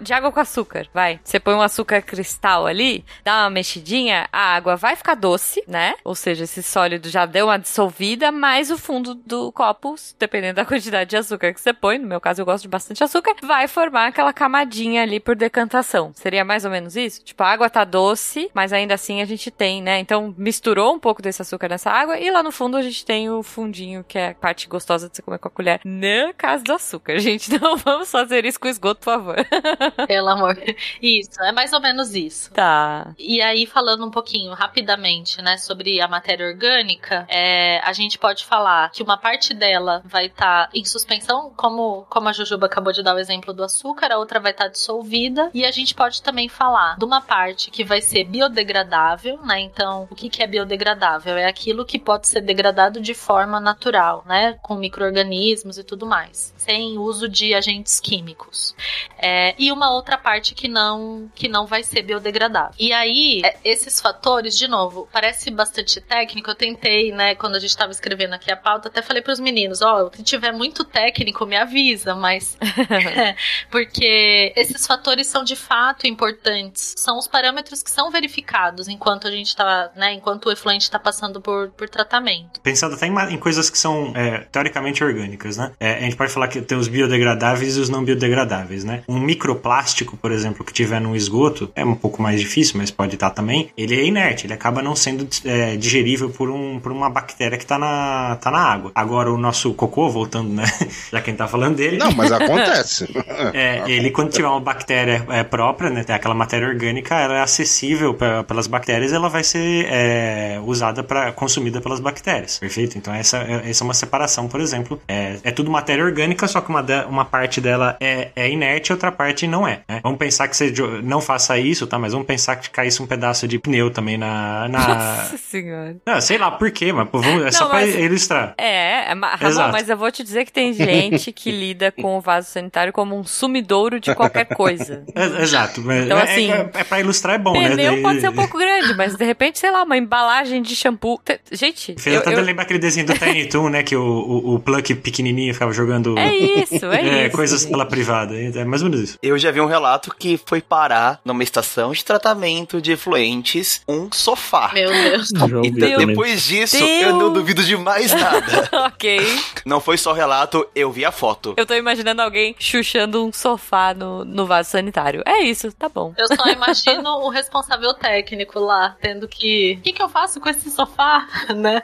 de água com açúcar, vai. Você põe um açúcar cristal ali, dá uma mexidinha, a água vai ficar doce, né? Ou seja, esse sólido já deu uma dissolvida, mas o fundo do copo, dependendo da quantidade de açúcar que você põe, no meu caso eu gosto de bastante açúcar, vai formar aquela camadinha ali por decantação. Seria mais ou menos isso? Tipo, a água tá doce, mas ainda assim a gente tem, né? Então misturou um pouco desse açúcar nessa água e lá no fundo a gente tem o fundinho, que é a parte gostosa de você comer com a colher. No caso do açúcar, gente. Não vamos fazer isso com esgoto, por favor. Pelo amor. Isso, é mais ou menos isso. Tá. E aí, falando um pouquinho rapidamente, né, sobre a matéria orgânica, é, a gente pode falar que uma parte dela vai estar em suspensão, como, como a Jujuba acabou de dar o exemplo do açúcar, a outra vai estar dissolvida. E a gente pode também falar de uma parte que vai ser biodegradável, né? Então, o que, que é biodegradável? É aquilo que pode ser degradado de forma natural, né? Com micro-organismos e tudo mais, sem uso de agentes químicos. É, e uma outra parte que não que não vai ser biodegradável. E aí, é, esses fatores, de novo, parece bastante técnico. Eu tentei, né, quando a gente estava escrevendo aqui a pauta, até falei para os meninos, ó, se tiver muito técnico, me avisa, mas porque esses fatores são de fato importantes. São os parâmetros que são verificados enquanto a gente está, né, enquanto o efluente está passando por, por tratamento. Pensando até em, em coisas que são é, teoricamente orgânicas, né? É, a gente pode falar que tem os biodegradáveis e os não biodegradáveis, né? Um microplástico, por exemplo, que tiver num esgoto, é um pouco mais difícil, mas pode estar também. Ele é inerte, ele acaba não sendo é, digerível por, um, por uma bactéria que tá na, tá na água. Agora, o nosso cocô, voltando, né? Já que a gente tá falando dele. Não, mas acontece. É, ele, quando tiver uma bactéria é, própria, né, tem aquela matéria orgânica, ela é acessível pe- pelas bactérias, ela vai ser é, usada para consumida pelas bactérias, perfeito? Então essa, é- essa é uma separação, por exemplo. É, é tudo matéria orgânica, só que uma, de- uma parte dela é, é inerte e outra parte não é. né? Vamos pensar que você não faça isso, tá? Mas vamos pensar que caísse um pedaço de pneu também na. na... Nossa senhora. Não, sei lá por quê, mas vamos, é só Não, pra mas- ilustrar. É, é Ramon, mas eu vou te dizer que tem gente que lida com o vaso sanitário como um sumidouro de qualquer coisa. É- exato. mas Então, é, assim, é, é pra ilustrar, é bom, né? Pneu pode ser um pouco grande, mas de repente, sei lá, uma embalagem de shampoo. Te- Gente, Fez eu, até eu- lembrar aquele desenho do Tiny Toon, né? Que o, o, o Pluck pequenininho ficava jogando É isso, é isso, coisas pela privada. É mais ou menos isso. Eu já vi um relato que foi parar numa estação de tratamento de efluentes um sofá. Meu Deus. Então, também. depois disso, Deus. eu não duvido de mais nada. ok. Não foi só relato, eu vi a foto. Eu tô imaginando alguém chuchando um sofá no, no vaso sanitário. É isso, tá bom. Eu só imagino o responsável técnico lá, tendo que. O que, que eu faço com esse sofá? né?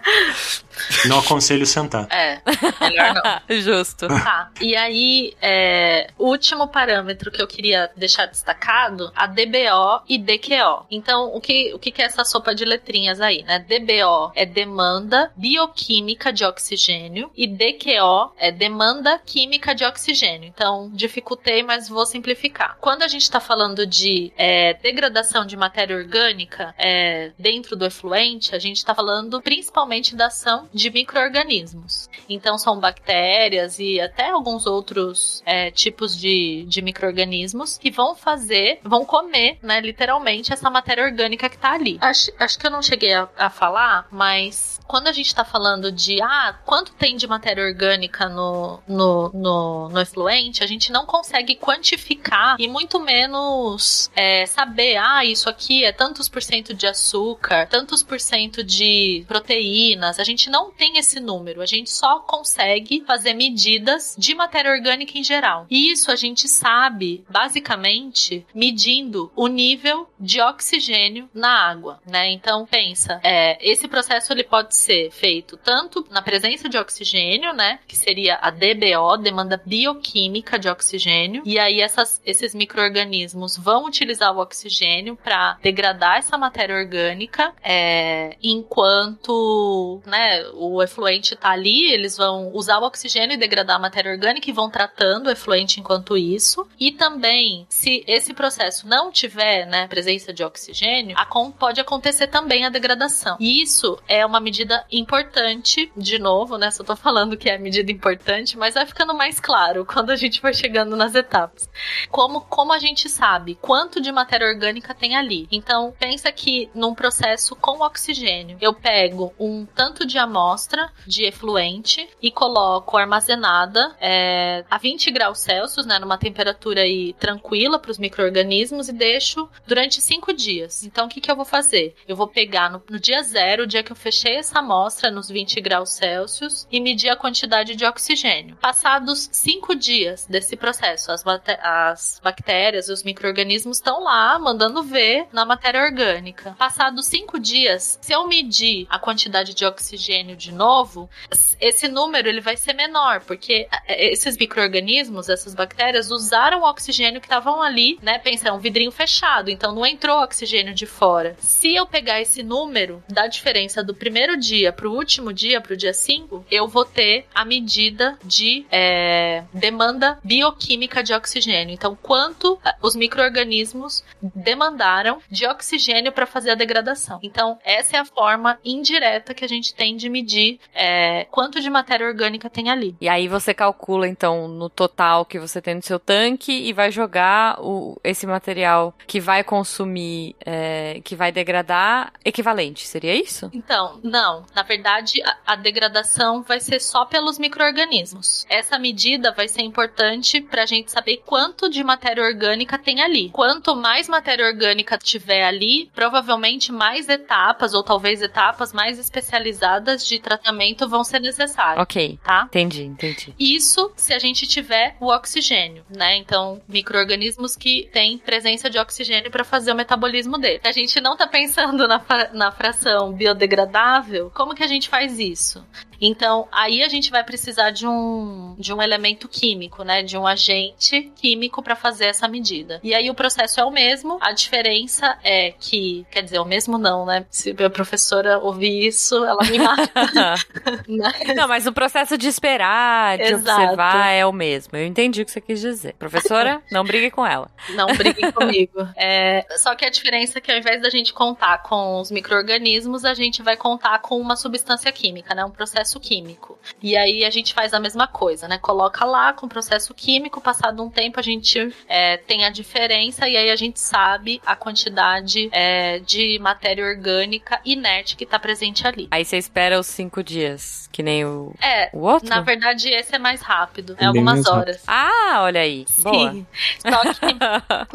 Não aconselho sentar. É, melhor não. Justo. Tá. E aí, é, o último parâmetro que eu queria deixar destacado, a DBO e DQO. Então, o que, o que é essa sopa de letrinhas aí, né? DBO é demanda bioquímica de oxigênio e DQO é demanda química de oxigênio. Então, dificultei, mas vou simplificar. Quando a gente está falando de é, degradação de matéria orgânica é, dentro do efluente, a gente está falando principalmente da ação de micro-organismos. Então, são bactérias e até alguns outros é, tipos de, de micro-organismos que vão fazer, vão comer, né, literalmente, essa matéria orgânica que está ali. Acho, acho que eu não cheguei a, a falar, mas quando a gente está falando de ah, quanto tem de matéria orgânica no, no, no, no efluente, a gente não consegue quantificar e muito menos é, saber, ah, isso aqui é tantos por cento de açúcar, tantos por cento de proteínas. A gente não tem esse número, a gente só consegue fazer medidas de matéria orgânica em geral. E isso a gente sabe, basicamente, medindo o nível de oxigênio na água, né? Então, pensa, é, esse processo ele pode ser feito tanto na presença de oxigênio, né? Que seria a DBO, demanda bioquímica de oxigênio. E aí essas, esses micro-organismos vão utilizar o oxigênio para degradar essa matéria orgânica, é, enquanto né, o efluente está ali, eles vão usar o oxigênio e degradar a matéria orgânica e vão tratando o efluente enquanto isso. E também, se esse processo não tiver né, presença de oxigênio, pode acontecer também a degradação. E isso é uma medida importante, de novo, né? Só tô falando que é medida importante, mas vai ficando mais claro quando a gente vai chegando nas etapas. Como, como a gente sabe quanto de matéria orgânica tem ali? Então, pensa que num processo com oxigênio, eu pego um tanto de amostra de efluente e coloco armazenada é, a 20 graus Celsius, né? Numa temperatura aí tranquila para os micro-organismos e deixo durante 5 dias. Então, o que, que eu vou fazer? Eu vou pegar no, no dia zero, o dia que eu fechei essa amostra nos 20 graus Celsius e medir a quantidade de oxigênio. Passados 5 dias desse processo, as, as bactérias, os micro-organismos estão lá mandando ver na matéria orgânica. Passados 5 dias, se eu medir a quantidade de oxigênio de novo, esse número ele vai ser menor, porque esses micro-organismos, essas bactérias, usaram o oxigênio que estavam ali, né? Pensa, é um vidrinho fechado, então não entrou oxigênio de fora. Se eu pegar esse número da diferença do primeiro dia pro último dia, pro dia 5, eu vou ter a medida de é, demanda bioquímica de oxigênio. Então, quanto os micro-organismos demandaram de oxigênio para fazer a degradação. Então, essa é a forma indireta que a gente tem de medir é, quanto de matéria orgânica tem ali. E aí você calcula, então, no total que você tem no seu tanque e vai jogar o, esse material que vai consumir, é, que vai degradar, equivalente, seria isso? Então, não. Na verdade, a, a degradação vai ser só pelos micro-organismos. Essa medida vai ser importante para a gente saber quanto de matéria orgânica tem ali. Quanto mais matéria orgânica tiver ali, provavelmente mais etapas, ou talvez etapas mais especializadas de tratamento vão ser necessárias. Ok. Tá? Entendi, entendi. Isso se a gente tiver o oxigênio, né? Então, micro-organismos que têm presença de oxigênio para fazer o metabolismo dele. A gente não tá pensando na, na fração biodegradável, como que a gente faz isso? Então, aí a gente vai precisar de um, de um elemento químico, né? De um agente químico para fazer essa medida. E aí o processo é o mesmo, a diferença é que, quer dizer, o mesmo não, né? Se a professora ouvir isso, ela me mata. Não, mas o processo de esperar, de Exato. observar é o mesmo. Eu entendi o que você quis dizer. Professora, não brigue com ela. Não briguem comigo. É, só que a diferença é que ao invés da gente contar com os micro-organismos, a gente vai contar com uma substância química, né? Um processo químico. E aí a gente faz a mesma coisa, né? Coloca lá com o processo químico, passado um tempo a gente é, tem a diferença e aí a gente sabe a quantidade é, de matéria orgânica inerte que tá presente ali. Aí você espera os cinco dias, que nem o, É, o outro? na verdade esse é mais rápido, é Bem algumas rápido. horas. Ah, olha aí. Boa. Sim. Só que,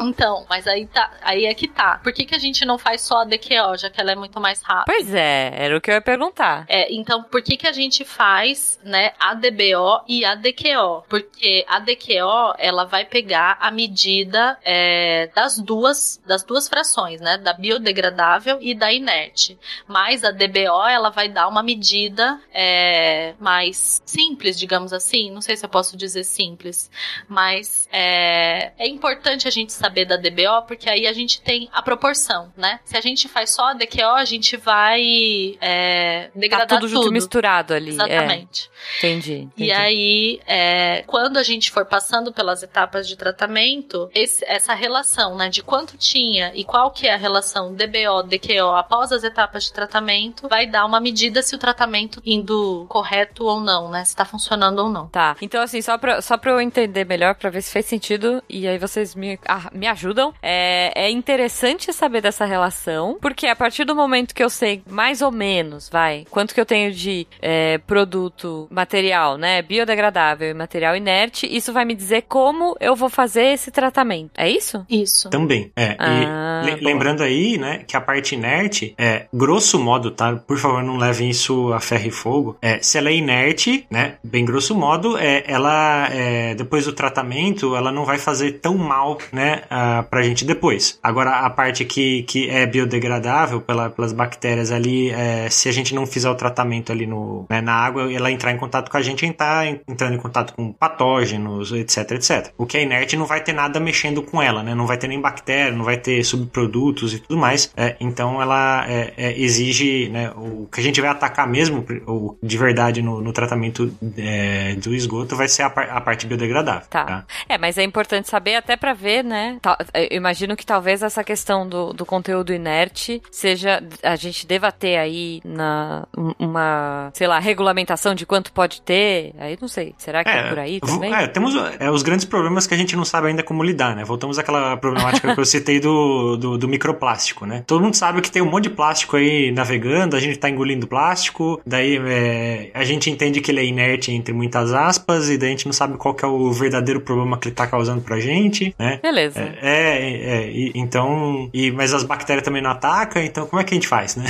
então, mas aí tá, aí é que tá. Por que, que a gente não faz só a DQO, já que ela é muito mais rápida? Pois é, era o que eu ia perguntar. É, então, por que, que a gente gente faz, né, a DBO e a DQO, porque a DQO ela vai pegar a medida é, das duas das duas frações, né, da biodegradável e da inerte. Mas a DBO ela vai dar uma medida é, mais simples, digamos assim. Não sei se eu posso dizer simples, mas é, é importante a gente saber da DBO porque aí a gente tem a proporção, né? Se a gente faz só a DQO, a gente vai é, degradar Tá tudo junto misturado ali. é. Exatamente. Entendi. entendi. E aí, é, quando a gente for passando pelas etapas de tratamento, esse- essa relação, né, de quanto tinha e qual que é a relação DBO, DQO após as etapas de tratamento, vai dar uma medida se o tratamento indo correto ou não, né, se tá funcionando ou não. Tá, então assim, só pra, só pra eu entender melhor, pra ver se fez sentido, e aí vocês me, ah, me ajudam, é, é interessante saber dessa relação, porque a partir do momento que eu sei mais ou menos, vai, quanto que eu tenho de é, produto, material, né, biodegradável e material inerte, isso vai me dizer como eu vou fazer esse tratamento. É isso? Isso. Também, é. Ah, e le- boa. lembrando aí, né, que a parte inerte, é, grosso modo, tá? Por favor, não levem isso a ferro e fogo. É, se ela é inerte, né, bem grosso modo, é, ela, é, depois do tratamento, ela não vai fazer tão mal, né, ah, pra gente depois. Agora, a parte que, que é biodegradável pela- pelas bactérias ali, é, se a gente não fizer o tratamento ali no, né, na água, ela entrar em contato com a gente, a gente tá en- entrando em contato com patógenos, etc, etc. O que é inerte não vai ter nada mexendo com ela, né? Não vai ter nem bactéria, não vai ter subprodutos e tudo mais. É, então ela é, é, exige, né? O que a gente vai atacar mesmo, ou de verdade no, no tratamento é, do esgoto, vai ser a, par- a parte biodegradável. Tá. É, mas é importante saber até pra ver, né? Eu imagino que talvez essa questão do, do conteúdo inerte seja. A gente deva ter aí na, um- uma, sei lá, regulamentação de quanto pode ter. Aí não sei. Será que é, por aí também? É, temos é, os grandes problemas que a gente não sabe ainda como lidar, né? Voltamos àquela problemática que eu citei do, do, do microplástico, né? Todo mundo sabe que tem um monte de plástico aí navegando, a gente tá engolindo plástico, daí é, a gente entende que ele é inerte entre muitas aspas, e daí a gente não sabe qual que é o verdadeiro problema que ele tá causando pra gente, né? Beleza. É, é, é, e- então. E, mas as bactérias também não atacam, então como é que a gente faz, né?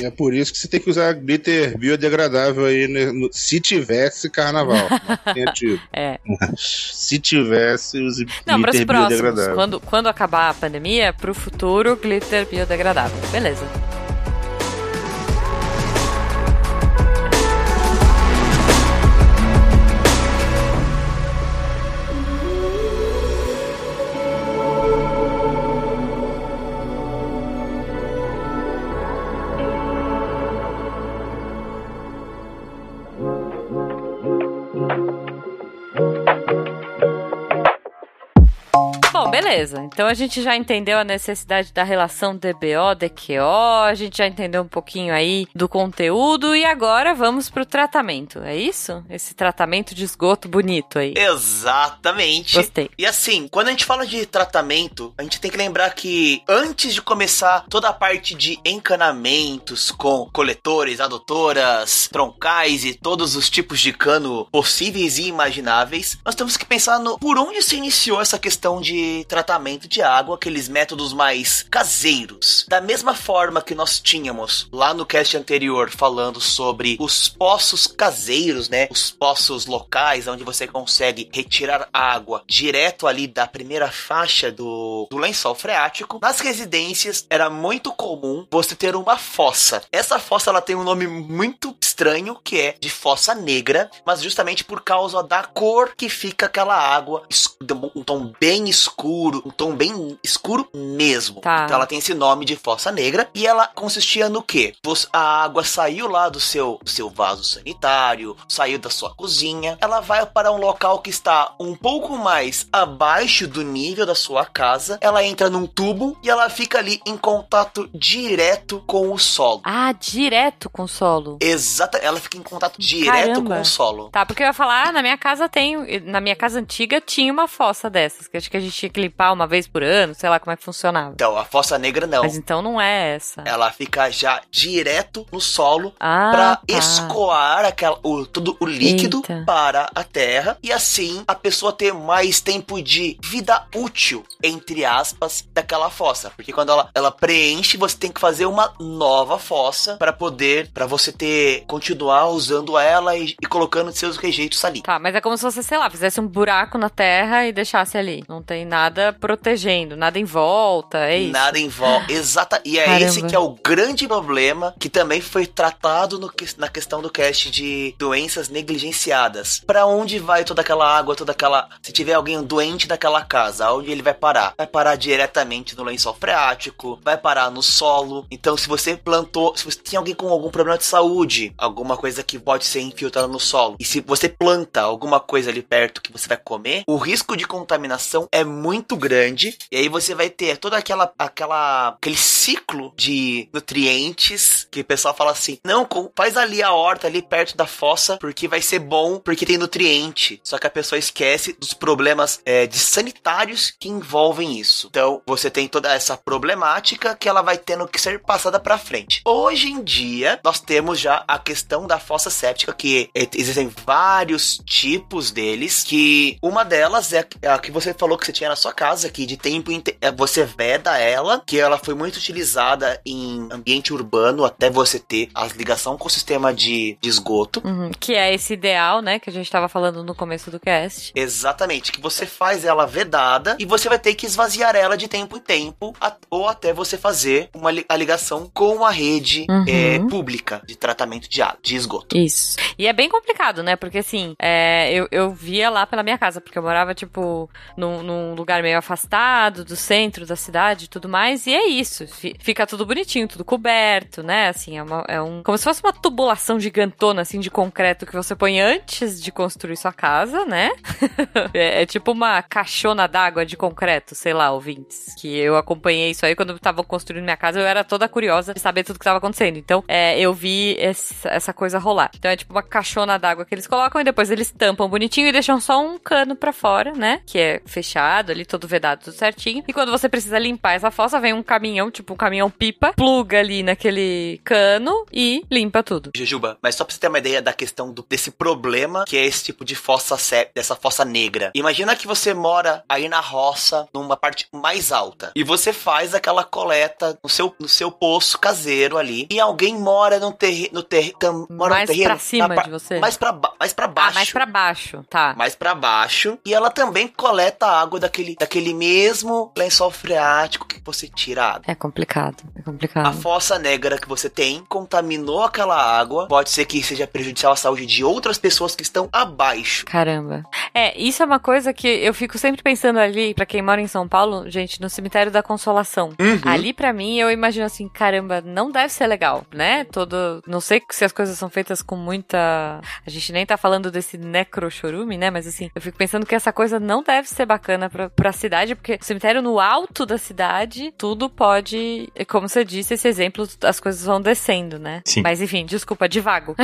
E é por isso que você tem que usar glitter biodegradável aí, né, no- se tivesse carnaval. É. Se tivesse, use Não, para os próximos. biodegradável. Quando, quando acabar a pandemia, pro futuro, glitter biodegradável. Beleza. Beleza. Então a gente já entendeu a necessidade da relação DBO, DQO, a gente já entendeu um pouquinho aí do conteúdo e agora vamos pro tratamento. É isso? Esse tratamento de esgoto bonito aí. Exatamente. Gostei. E assim, quando a gente fala de tratamento, a gente tem que lembrar que antes de começar toda a parte de encanamentos com coletores, adutoras, troncais e todos os tipos de cano possíveis e imagináveis, nós temos que pensar no por onde se iniciou essa questão de tratamento de água, aqueles métodos mais caseiros. Da mesma forma que nós tínhamos lá no cast anterior falando sobre os poços caseiros, né? Os poços locais onde você consegue retirar água direto ali da primeira faixa do, do lençol freático. Nas residências era muito comum você ter uma fossa. Essa fossa ela tem um nome muito estranho que é de fossa negra, mas justamente por causa da cor que fica aquela água, um tom bem escuro, um tom bem escuro mesmo. Tá. Então ela tem esse nome de fossa negra e ela consistia no quê? Você- A água saiu lá do seu, seu vaso sanitário, saiu da sua cozinha, ela vai para um local que está um pouco mais abaixo do nível da sua casa, ela entra num tubo e ela fica ali em contato direto com o solo. Ah, direto com o solo. Exata, ela fica em contato direto Caramba. com o solo. Tá, porque eu ia falar, ah, na minha casa tem, na minha casa antiga tinha uma fossa dessas, que acho que a gente tinha que limpar uma vez por ano, sei lá como é que funcionava. Então, a fossa negra não. Mas então não é essa. Ela fica já direto no solo Ah, pra tá. escoar aquela, o, todo o líquido Eita. para a terra e assim a pessoa ter mais tempo de vida útil, entre aspas, da- aquela fossa, porque quando ela, ela preenche, você tem que fazer uma nova fossa para poder, para você ter continuar usando ela e, e colocando seus rejeitos ali. Tá, mas é como se você, sei lá, fizesse um buraco na terra e deixasse ali. Não tem nada protegendo, nada em volta, é isso. Nada em volta. Exata. E é Caramba. esse que é o grande problema que também foi tratado no na questão do cast de doenças negligenciadas. Pra onde vai toda aquela água, toda aquela. Se tiver alguém doente daquela casa, aonde ele vai parar? Vai parar diretamente no lençol freático, vai parar no solo. Então, se você plantou, se você tem alguém com algum problema de saúde, alguma coisa que pode ser infiltrada no solo, e se você planta alguma coisa ali perto que você vai comer, o risco de contaminação é muito grande. E aí você vai ter toda aquela, aquela aquele ciclo de nutrientes que o pessoal fala assim: não, faz ali a horta ali perto da fossa, porque vai ser bom, porque tem nutriente. Só que a pessoa esquece dos problemas é, de sanitários que envolvem isso. Então você tem toda essa problemática que ela vai tendo que ser passada pra frente. Hoje em dia, nós temos já a questão da fossa séptica, que existem vários tipos deles, que uma delas é a que você falou que você tinha na sua casa, que de tempo em te- é, você veda ela, que ela foi muito utilizada em ambiente urbano até você ter a ligação com o sistema de, de esgoto. Uhum, que é esse ideal, né, que a gente tava falando no começo do cast. Exatamente, que você faz ela vedada e você vai ter que esvaziar ela de tempo em tempo, a- ou até você fazer uma li- a ligação com a rede Uhum. é, pública de tratamento de água, de esgoto. Isso. E é bem complicado, né? Porque assim, é, eu, eu via lá pela minha casa, porque eu morava, tipo, num, num lugar meio afastado do centro da cidade e tudo mais, e é isso. Fi- Fica tudo bonitinho, tudo coberto, né? Assim, é, uma- é um. Como se fosse uma tubulação gigantona, assim, de concreto que você põe antes de construir sua casa, né? é, é tipo uma caixona d'água de concreto, sei lá, ouvintes. Que eu acompanhei isso aí quando eu tava construindo minha casa, eu era toda curiosa de saber tudo que tava acontecendo. Então, é, eu vi esse- essa coisa rolar. Então é tipo uma caixona d'água que eles colocam e depois eles tampam bonitinho e deixam só um cano pra fora, né? Que é fechado ali, todo vedado, tudo certinho. E quando você precisa limpar essa fossa, vem um caminhão, tipo um caminhão pipa, pluga ali naquele cano e limpa tudo. Jujuba, mas só pra você ter uma ideia da questão do- desse problema que é esse tipo de fossa sé- dessa fossa negra. Imagina que você mora aí na roça, numa parte mais alta, e você faz aquela coleta no seu, no seu poço caseiro ali, e alguém mora no terreno, no tam- mora Mais no terreno, pra cima par- de você? Mais pra, mais pra baixo. Ah, mais pra baixo, tá. mais pra baixo. E ela também coleta a água daquele, daquele mesmo lençol freático que você tira a água. É complicado, é A complicado. fossa negra que você tem contaminou aquela água. Pode ser que seja prejudicial à saúde de outras pessoas que estão abaixo. Caramba. É, isso é uma coisa que eu fico sempre pensando ali, pra quem mora em São Paulo, gente, no cemitério da Consolação. Uhum. Ali, pra mim, eu imagino assim, caramba, não deve ser legal, né? Todo. Não sei se as coisas são feitas com muita. A gente nem tá falando desse necrochorume, né? Mas assim, eu fico pensando que essa coisa não deve ser bacana pra cidade, porque o cemitério no alto da cidade, tudo pode. Como você disse, esse exemplo, as coisas vão descendo, né? Sim. Mas enfim, desculpa, divago.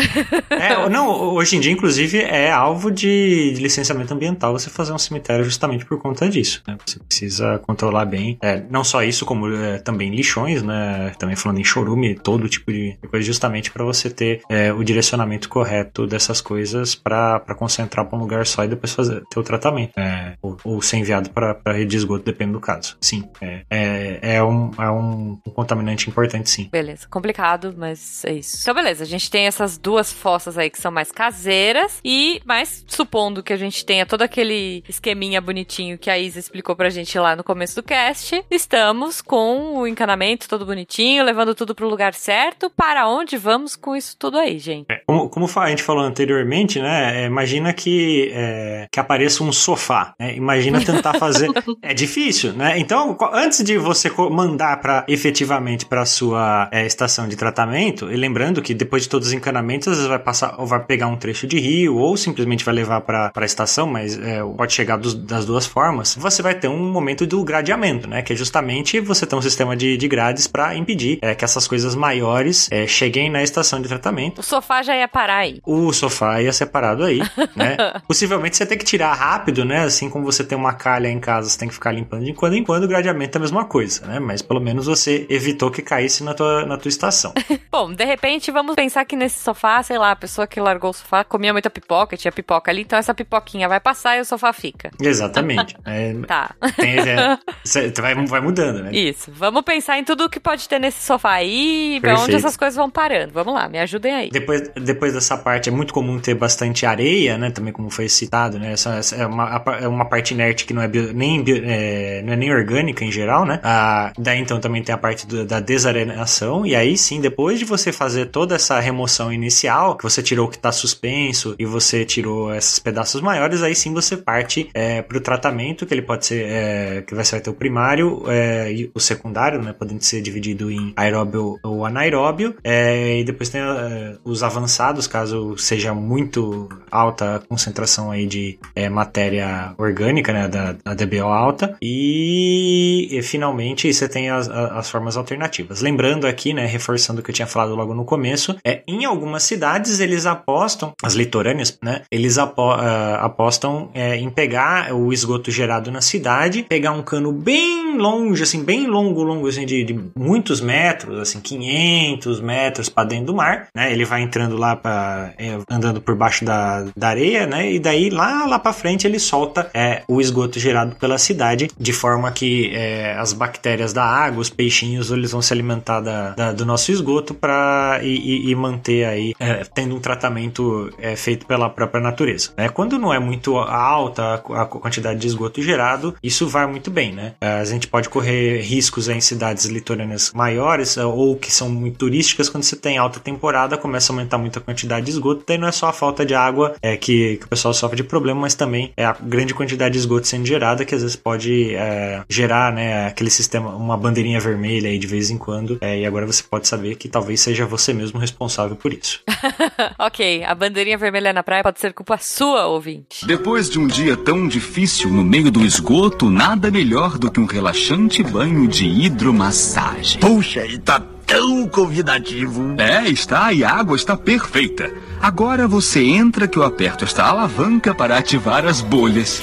É, não, hoje em dia, inclusive, é alvo de, de licenciamento ambiental você fazer um cemitério justamente por conta disso. né? Você precisa controlar bem, é, não só isso, como é, também lixões, né? Também falando em chorume, todo tipo de coisa, justamente para você ter é, o direcionamento correto dessas coisas para concentrar para um lugar só e depois fazer ter o tratamento. É, ou, ou ser enviado para a rede de esgoto, depende do caso. Sim, é, é, é, um, é um, contaminante importante, sim. Beleza, complicado, mas é isso. Então, beleza, a gente tem essas duas fossas aí que são mais caseiras e, mas supondo que a gente tenha todo aquele esqueminha bonitinho que a Isa explicou pra gente lá no começo do cast, estamos com o encanamento todo bonitinho, levando tudo pro lugar certo. Para onde vamos com isso tudo aí, gente? É, Como, como a gente falou anteriormente, né? é, imagina que, é, que apareça um sofá. né, Imagina tentar fazer. é difícil, né? Então, antes de você mandar para efetivamente para sua é, estação de tratamento, e lembrando que depois de todos os encanamentos, às vezes vai passar ou vai pegar um trecho de rio ou simplesmente vai levar para a estação, mas é, pode chegar dos- das duas formas. Você vai ter um momento do gradeamento, né? Que é justamente você ter um sistema de, de grades para impedir é, que essas coisas maiores é, cheguem na estação de tratamento. O sofá já ia parar aí. O sofá ia separado aí, né? Possivelmente você tem que tirar rápido, né? Assim como você tem uma calha em casa, você tem que ficar limpando de quando em quando, o gradeamento é a mesma coisa, né? Mas pelo menos você evitou que caísse na tua, na tua estação. Bom, de repente vamos pensar que nesse sofá, sei lá, a pessoa que largou o sofá comia muita pipoca, tinha pipoca ali, então essa pipoquinha vai passar e o sofá fica. Exatamente. É, Tá. tem- é, cê- vai, vai mudando, né? Isso. Vamos pensar em tudo que pode ter nesse sofá aí, pra onde Perfeito. essas coisas vão parando. Vamos lá, me ajudem aí. Depois, depois dessa parte, é muito comum ter bastante areia, né? Também como foi citado, né? Essa, essa é, uma, é uma parte inerte que não é, bio- nem, bio- é, não é nem orgânica em geral, né? Ah, daí então também tem a parte do- da desarenação. E aí sim, depois de você fazer toda essa remoção inicial, que você tirou o que está suspenso e você tirou esses pedaços maiores, aí sim você parte é, para o tratamento, que ele pode ser, é, que vai ter o primário é, e o secundário, né? Podendo ser dividido em aeróbio ou anaeróbio. É, e depois tem é, os avançados, caso seja muito alta a concentração aí de matéria orgânica, né? Da, da DBO alta. E, e, finalmente você tem as, as formas alternativas. Lembrando aqui, né? Reforçando o que eu tinha falado logo no começo, é em algumas cidades eles apostam, as litorâneas, né? Eles apo- ah, apostam é, em pegar o esgoto gerado na cidade, pegar um cano bem longe, assim, bem longo, longo, assim, de, de muitos metros, assim, 500 metros para dentro do mar, né? Ele vai entrando lá para andando por baixo da, da areia, né? E daí lá lá para frente ele solta é, o esgoto gerado pela cidade, de forma que é, as bactérias da água, os peixinhos, eles vão se alimentar da, da- do nosso esgoto para e, e- manter aí é, tendo um tratamento é, feito pela própria natureza. né? Quando não é muito alta a, a quantidade de esgoto gerado, isso vai muito bem, né? É, A gente pode correr riscos em cidades litorâneas maiores é, ou que são muito turísticas quando você tem alta temporada, começa a aumentar muito a quantidade de esgoto, daí não é só a falta de água é, que, que o pessoal sofre de problema, mas também é a grande quantidade de esgoto sendo gerada que às vezes pode é, gerar, né, aquele sistema, uma bandeirinha vermelha aí de vez em quando, é, e agora você pode saber que talvez seja você mesmo responsável por isso. ok, a bandeirinha vermelha na praia pode ser culpa sua, ouvinte. Depois de um dia tão difícil no meio do esgoto, nada melhor do que um relaxante banho de hidromassagem. Puxa, e tá tão convidativo. É, está e a água está perfeita. Agora você entra que eu aperto esta alavanca para ativar as bolhas.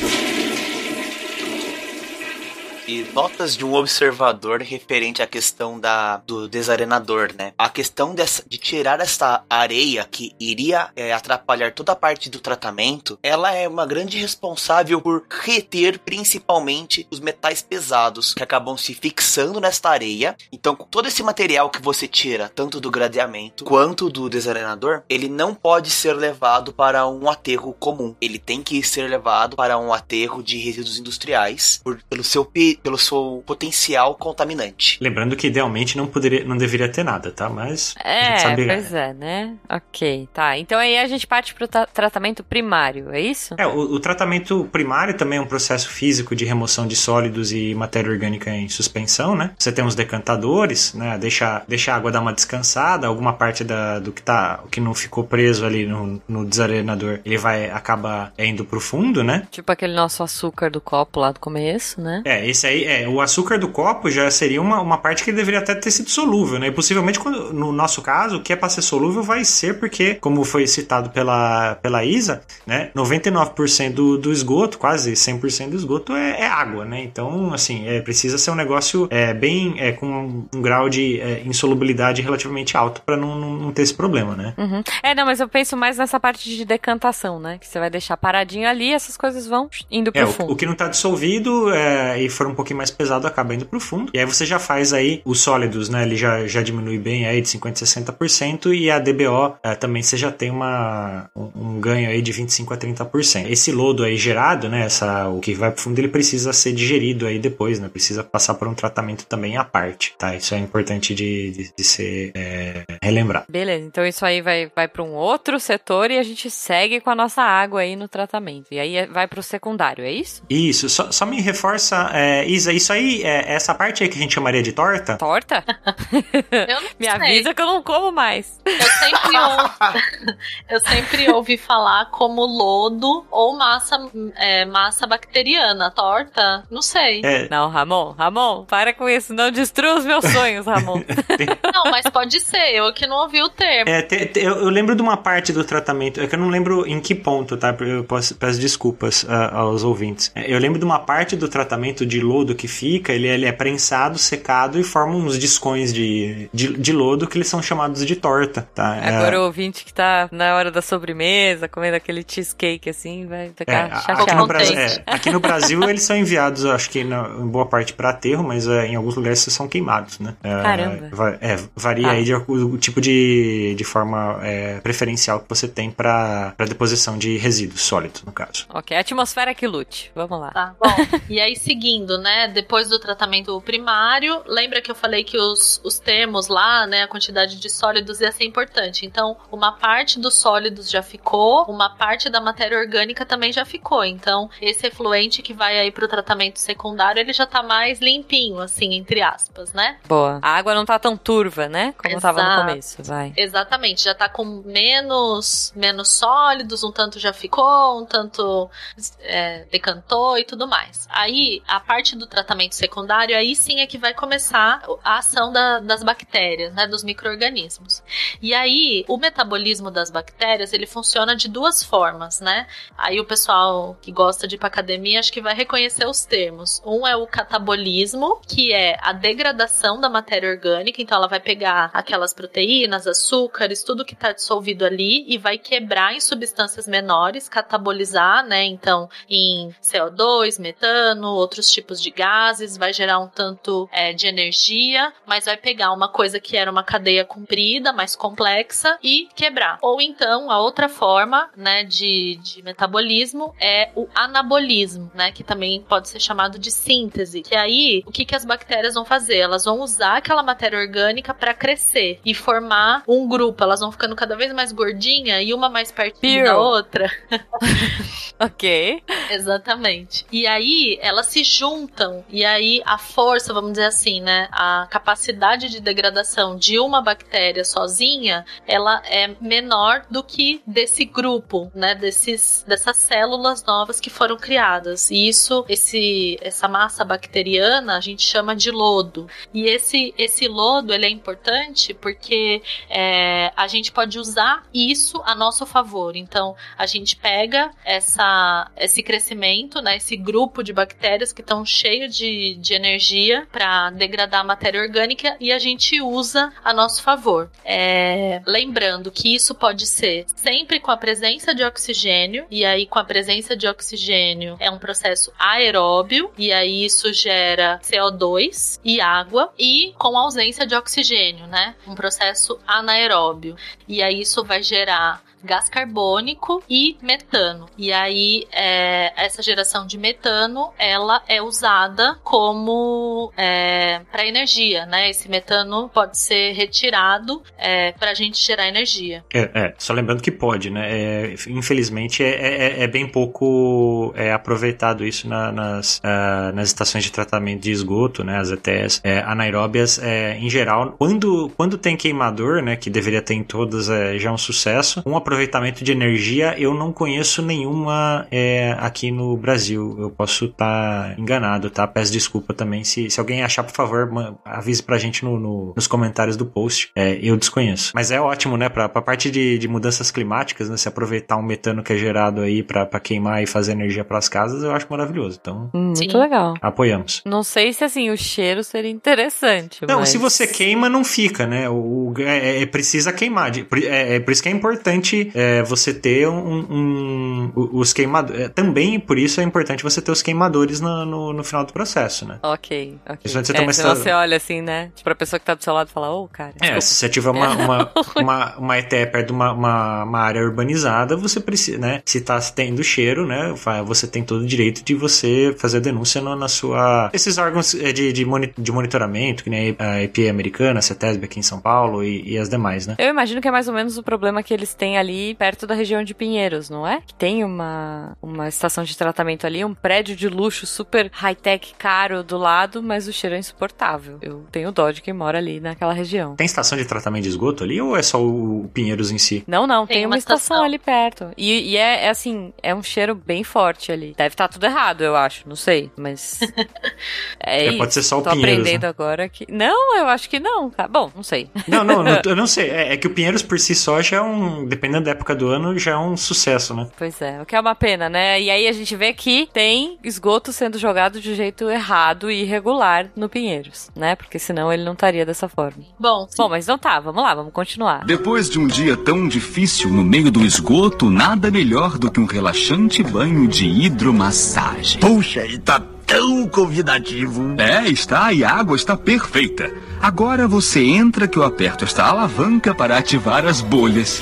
E notas de um observador referente à questão da, do desarenador, né? A questão dessa, de tirar essa areia que iria é, atrapalhar toda a parte do tratamento, ela é uma grande responsável por reter principalmente os metais pesados que acabam se fixando nesta areia. Então, todo esse material que você tira, tanto do gradeamento quanto do desarenador, ele não pode ser levado para um aterro comum. Ele tem que ser levado para um aterro de resíduos industriais por- pelo seu pelo seu potencial contaminante. Lembrando que idealmente não poderia, não deveria ter nada, tá? Mas a gente É, sabe pois é, né? Ok, tá. Então aí a gente parte pro tra- tratamento primário, é isso? É, o, o tratamento primário também é um processo físico de remoção de sólidos e matéria orgânica em suspensão, né? Você tem os decantadores, né? Deixa, deixa a água dar uma descansada, alguma parte da, do que tá, o que não ficou preso ali no, no desarenador, ele vai acaba indo pro fundo, né? Tipo aquele nosso açúcar do copo lá do começo, né? É, esse aí, é, o açúcar do copo já seria uma, uma parte que deveria até ter sido solúvel, né? E possivelmente, quando, no nosso caso, o que é para ser solúvel vai ser porque, como foi citado pela, pela Isa, né? 99% do, do esgoto, quase 100% do esgoto é, é água, né? Então, assim, é, precisa ser um negócio é, bem, é, com um, um grau de é, insolubilidade relativamente alto para não, não, não ter esse problema, né? Uhum. É, não, mas eu penso mais nessa parte de decantação, né? Que você vai deixar paradinho ali e essas coisas vão indo pro É, o, fundo. o que não tá dissolvido é, e for um pouquinho mais pesado acaba indo pro fundo. E aí você já faz aí os sólidos, né? Ele já, já diminui bem aí de 50% a 60% e a DBO é, também você já tem uma, um, um ganho aí de 25% a 30%. Esse lodo aí gerado, né? Essa, o que vai pro fundo, ele precisa ser digerido aí depois, né? Precisa passar por um tratamento também à parte, tá? Isso é importante de, de, de ser é, relembrado. Beleza, então isso aí vai, vai para um outro setor e a gente segue com a nossa água aí no tratamento. E aí é- vai pro secundário, é isso? Isso, só, só me reforça, é, Isa, isso aí, é, essa parte aí que a gente chamaria de torta, Torta? Eu não Me sei. avisa que eu não como mais. Eu sempre, ouvi, eu sempre ouvi falar como lodo ou massa, é, massa bacteriana. Torta? Não sei. é, Não, Ramon, Ramon, para com isso. Não destrua os meus sonhos, Ramon. Não, mas pode ser. Eu que não ouvi o termo. É, te- te- eu, eu lembro de uma parte do tratamento, é que eu não lembro em que ponto, tá? Eu posso, peço desculpas ah, aos ouvintes. É, Eu lembro de uma parte do tratamento de lodo que fica, ele, ele é prensado, secado e forma uns discões de, de, de lodo que eles são chamados de torta, tá? É, Agora o ouvinte que tá na hora da sobremesa, comendo aquele cheesecake assim, vai ficar É, chateado. aqui, no Brasil, é, aqui no Brasil eles são enviados, eu acho que na- em boa parte para aterro, mas é, em alguns lugares são queimados, né? É, Caramba. é, varia Tá. aí de, o tipo de, de forma é, preferencial que você tem para deposição de resíduos sólidos, no caso. Ok, atmosfera que lute. Vamos lá. Tá, bom. e aí, seguindo, né? Depois do tratamento primário, lembra que eu falei que os, os termos lá, né? A quantidade de sólidos ia ser importante. Então, uma parte dos sólidos já ficou, uma parte da matéria orgânica também já ficou. Então, esse efluente que vai aí pro tratamento secundário, ele já tá mais limpinho, assim, entre aspas, né? Boa. A água não tá tão turva, né? Como tava no Exato. começo. Vai. Exatamente, já tá com menos, menos sólidos, um tanto já ficou, um tanto é, decantou e tudo mais. Aí, a parte do tratamento secundário, aí sim é que vai começar a ação da- das bactérias, né, dos micro-organismos. E aí, o metabolismo das bactérias, ele funciona de duas formas, né? Aí o pessoal que gosta de ir pra academia, acho que vai reconhecer os termos. Um é o catabolismo, que é a degradação da matéria orgânica, então ela vai pegar aquelas proteínas, açúcares, tudo que está dissolvido ali e vai quebrar em substâncias menores, catabolizar, né? Então, em CO2, metano, outros tipos de gases, vai gerar um tanto é, de energia, mas vai pegar uma coisa que era uma cadeia comprida, mais complexa e quebrar. Ou então, a outra forma, né, de, de metabolismo é o anabolismo, né, que também pode ser chamado de síntese. Que aí, o que, que as bactérias vão fazer? Elas vão usar aquela matéria orgânica para crescer e formar um grupo. Elas vão ficando cada vez mais gordinha e uma mais pertinho da outra. Ok. Exatamente. E aí elas se juntam e aí a força, vamos dizer assim, né, a capacidade de degradação de uma bactéria sozinha, ela é menor do que desse grupo, né, desses dessas células novas que foram criadas. E isso, esse essa massa bacteriana, a gente chama de lodo. E esse esse lodo, ele é importante porque é, a gente pode usar isso a nosso favor. Então, a gente pega essa, esse crescimento, né, esse grupo de bactérias que estão cheios de, de energia para degradar a matéria orgânica e a gente usa a nosso favor. É, lembrando que isso pode ser sempre com a presença de oxigênio, e aí com a presença de oxigênio é um processo aeróbio, e aí isso gera CO2 e água, e com ausência de oxigênio, né? Um processo anaeróbio. E aí isso vai gerar gás carbônico e metano. E aí, é, essa geração de metano, ela é usada como é, para energia, né? Esse metano pode ser retirado é, para a gente gerar energia. É, é, só lembrando que pode, né? É, infelizmente é, é, bem pouco aproveitado isso na- nas, ah, nas estações de tratamento de esgoto, né? As ETS anaeróbias, em geral, quando, quando tem queimador, né? Que deveria ter em todas, é, já um sucesso. Aproveitamento de energia, eu não conheço nenhuma é, aqui no Brasil. Eu posso estar enganado, tá? Peço desculpa também. Se, se alguém achar, por favor, avise pra gente no, no- nos comentários do post. É, eu desconheço. Mas é ótimo, né? Pra, pra parte de, de mudanças climáticas, né? Se aproveitar um metano que é gerado aí pra, pra queimar e fazer energia pras casas, eu acho maravilhoso. Então, Hum, Sim. Muito legal. apoiamos. Não sei se assim o cheiro seria interessante. Não, mas... se você queima, não fica, né? O, o- é, é- precisa queimar. De- É, é por isso que é importante é, você ter um, um- os queimadores. É, também por isso é importante você ter os queimadores no, no, no final do processo, né? Ok, ok. Você é, toma senão essa- você olha assim, né? Pra pessoa que tá do seu lado e fala, ô, cara. É, desculpa." se você tiver uma, uma, uma, uma ETE perto de uma, uma, uma área urbanizada, você precisa, né? Se tá tendo cheiro, né? Você tem todo o direito de você fazer a denúncia no- na sua. Esses órgãos eh, de, de, de monitoramento, que nem a EPA americana, a CETESB aqui em São Paulo e, e as demais, né? Eu imagino que é mais ou menos o problema que eles têm ali perto da região de Pinheiros, não é? Que tem uma, uma estação de tratamento ali, um prédio de luxo super high-tech caro do lado, mas o cheiro é insuportável. Eu tenho dó de quem mora ali naquela região. Tem estação de tratamento de esgoto ali ou é só o Pinheiros em si? Não, não, tem, Tem uma, uma estação, estação. ali perto. E, e é, é assim, é um cheiro bem forte ali. Deve estar tudo errado, eu acho, não sei, mas. é, É, isso. pode ser só o Tô Pinheiros, aprendendo né? agora que. Não, eu acho que não, cara. Bom, não sei. Não, não, não, eu não sei. É, é que o Pinheiros por si só já é um. Dependendo dependendo da época do ano, já é um sucesso, né? Pois é, o que é uma pena, né? E aí a gente vê que tem esgoto sendo jogado de jeito errado e irregular no Pinheiros, né? Porque senão ele não estaria dessa forma. Bom, Bom, mas então tá, vamos lá, vamos continuar. Depois de um dia tão difícil no meio do esgoto, nada melhor do que um relaxante banho de hidromassagem. Puxa, e tá tão convidativo. É, está e a água está perfeita. Agora você entra que eu aperto esta alavanca para ativar as bolhas.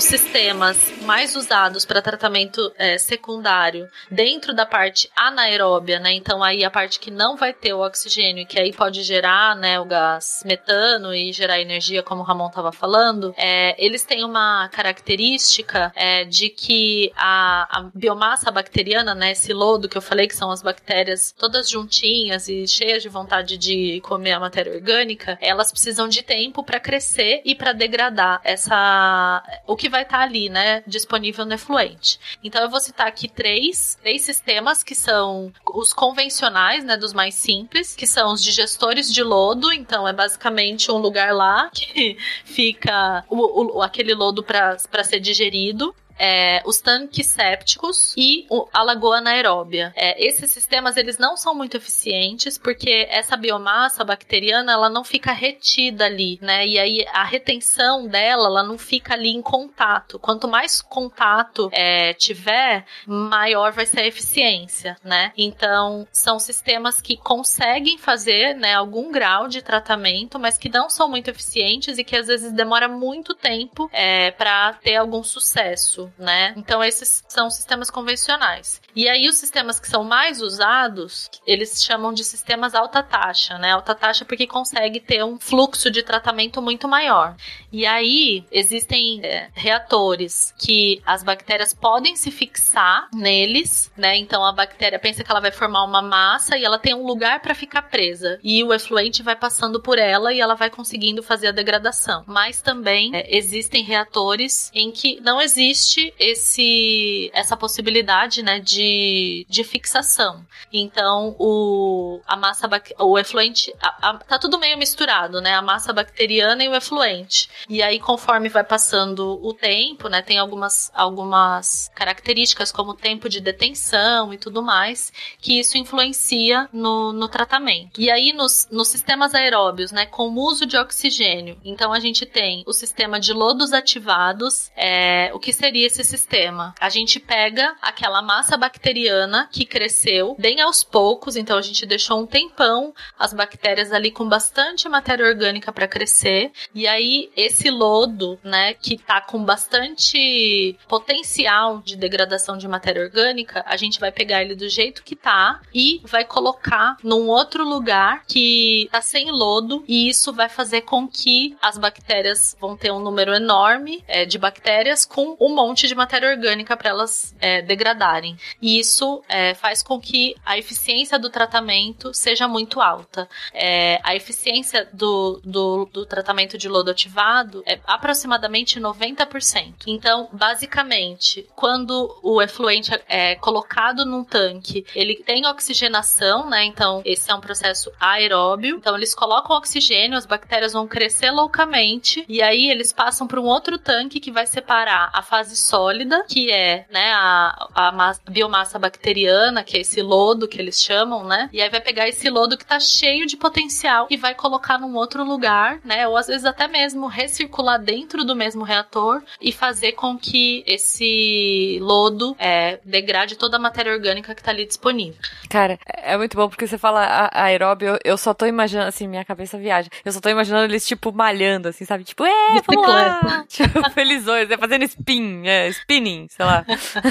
Os sistemas mais usados para tratamento é, secundário dentro da parte anaeróbia, né? Então aí a parte que não vai ter o oxigênio, que aí pode gerar, né, o gás metano e gerar energia, como o Ramon estava falando, é, eles têm uma característica é, de que a, a biomassa bacteriana, né, esse lodo que eu falei que são as bactérias todas juntinhas e cheias de vontade de comer a matéria orgânica, elas precisam de tempo para crescer e para degradar essa o que vai estar ali, né, disponível no efluente. Então eu vou citar aqui três, três sistemas que são os convencionais, né, dos mais simples, que são os digestores de lodo. Então é basicamente um lugar lá que fica o, o aquele lodo para ser digerido é, os tanques sépticos e o, a lagoa anaeróbia. É, esses sistemas eles não são muito eficientes porque essa biomassa bacteriana ela não fica retida ali, né? E aí a retenção dela ela não fica ali em contato. Quanto mais contato é, tiver, maior vai ser a eficiência, né? Então são sistemas que conseguem fazer, né, algum grau de tratamento, mas que não são muito eficientes e que às vezes demora muito tempo é, para ter algum sucesso né? Então esses são sistemas convencionais. E aí os sistemas que são mais usados, eles chamam de sistemas alta taxa, né? Alta taxa porque consegue ter um fluxo de tratamento muito maior. E aí existem é, reatores que as bactérias podem se fixar neles, né? Então a bactéria pensa que ela vai formar uma massa e ela tem um lugar para ficar presa. E o efluente vai passando por ela e ela vai conseguindo fazer a degradação. Mas também é, existem reatores em que não existe esse essa possibilidade, né, de, de fixação. Então, o a massa o efluente a, a, tá tudo meio misturado, né? A massa bacteriana e o efluente. E aí conforme vai passando o tempo, né, tem algumas algumas características como tempo de detenção e tudo mais, que isso influencia no, no tratamento. E aí nos, nos sistemas aeróbios, né, com o uso de oxigênio. Então a gente tem o sistema de lodos ativados, é, o que seria esse sistema? A gente pega aquela massa bacteriana que cresceu bem aos poucos, então a gente deixou um tempão as bactérias ali com bastante matéria orgânica para crescer, e aí esse lodo, né, que tá com bastante potencial de degradação de matéria orgânica, a gente vai pegar ele do jeito que tá e vai colocar num outro lugar que tá sem lodo, e isso vai fazer com que as bactérias vão ter um número enorme é, de bactérias com um monte de matéria orgânica para elas é, degradarem. E isso é, faz com que a eficiência do tratamento seja muito alta. É, a eficiência do, do, do, tratamento de lodo ativado é aproximadamente 90%. Então, basicamente, quando o efluente é colocado num tanque, ele tem oxigenação, né? Então, esse é um processo aeróbio. Então, eles colocam oxigênio, as bactérias vão crescer loucamente, e aí eles passam para um outro tanque que vai separar a fase sólida, que é, né, a, a massa, biomassa bacteriana, que é esse lodo que eles chamam, né? E aí vai pegar esse lodo que tá cheio de potencial e vai colocar num outro lugar, né? Ou às vezes até mesmo recircular dentro do mesmo reator e fazer com que esse lodo é, degrade toda a matéria orgânica que tá ali disponível. Cara, é muito bom porque você fala aeróbio, eu só tô imaginando, assim, minha cabeça viaja. Eu só tô imaginando eles, tipo, malhando, assim, sabe? Tipo, é, vamos lá! Tipo, felizões, né? Fazendo spin, é, spinning, sei lá.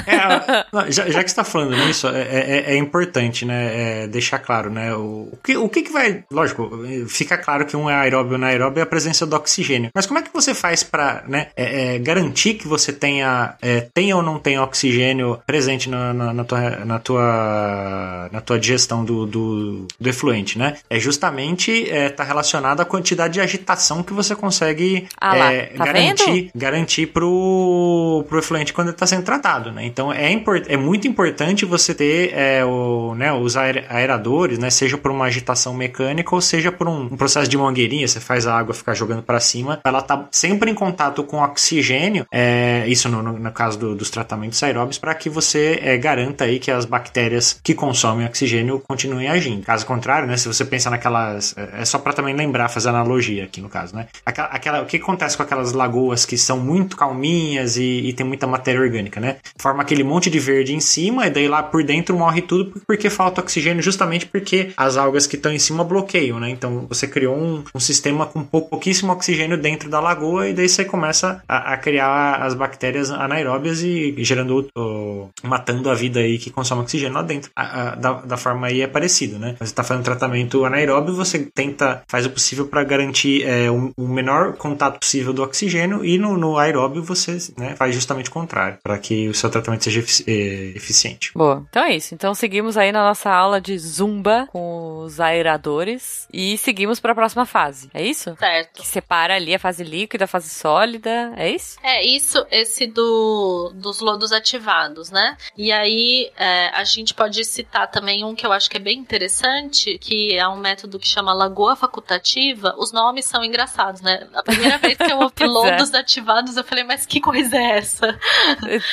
É, já, já, que você tá falando nisso, é, é, é importante, né, é, deixar claro, né, o, o, que, o que que vai, lógico, fica claro que um é aeróbio ou anaeróbio é a presença do oxigênio, mas como é que você faz para, né, é, garantir que você tenha, tenha ou não tenha oxigênio presente na, na, na, tua, na, tua, na tua digestão do, do, do efluente, né? É justamente tá relacionado à quantidade de agitação que você consegue ah lá, tá garantir, vendo? garantir pro, pro efluente quando ele está sendo tratado, né? Então é, import, é muito importante você ter é, o, né, os aer, aeradores, né? Seja por uma agitação mecânica ou seja por um, um processo de mangueirinha, você faz a água ficar jogando para cima, ela tá sempre em contato com oxigênio, é, isso no, no, no caso do, dos tratamentos aeróbios, para que você é, garanta aí que as bactérias que consomem oxigênio continuem agindo. Caso contrário, né? Se você pensa naquelas, é, é só para também lembrar, fazer analogia aqui no caso, né? Aquela, aquela, o que acontece com aquelas lagoas que são muito calminhas e, e tem muita matéria orgânica, né? Forma aquele monte de verde em cima e daí lá por dentro morre tudo porque falta oxigênio, justamente porque as algas que estão em cima bloqueiam, né? Então você criou um, um sistema com pouquíssimo oxigênio dentro da lagoa e daí você começa a, a criar as bactérias anaeróbias e, gerando, o, matando a vida aí que consome oxigênio lá dentro. A, a, da, da forma aí é parecido, né? Você está fazendo tratamento anaeróbio, você tenta, faz o possível para garantir é, o, o, menor contato possível do oxigênio e no, no aeróbio você né, faz justamente o contrário, para que o seu tratamento seja efici é, eficiente. Boa. Então é isso. Então seguimos aí na nossa aula de zumba com os aeradores e seguimos para a próxima fase. É isso? Certo. Que separa ali a fase líquida, a fase sólida. É isso? É isso, esse do dos lodos ativados, né? E aí é, a gente pode citar também um que eu acho que é bem interessante, que é um método que chama lagoa facultativa. Os nomes são engraçados, né? A primeira vez que eu ouvi é. lodos ativados, eu falei, mas que coisa é essa?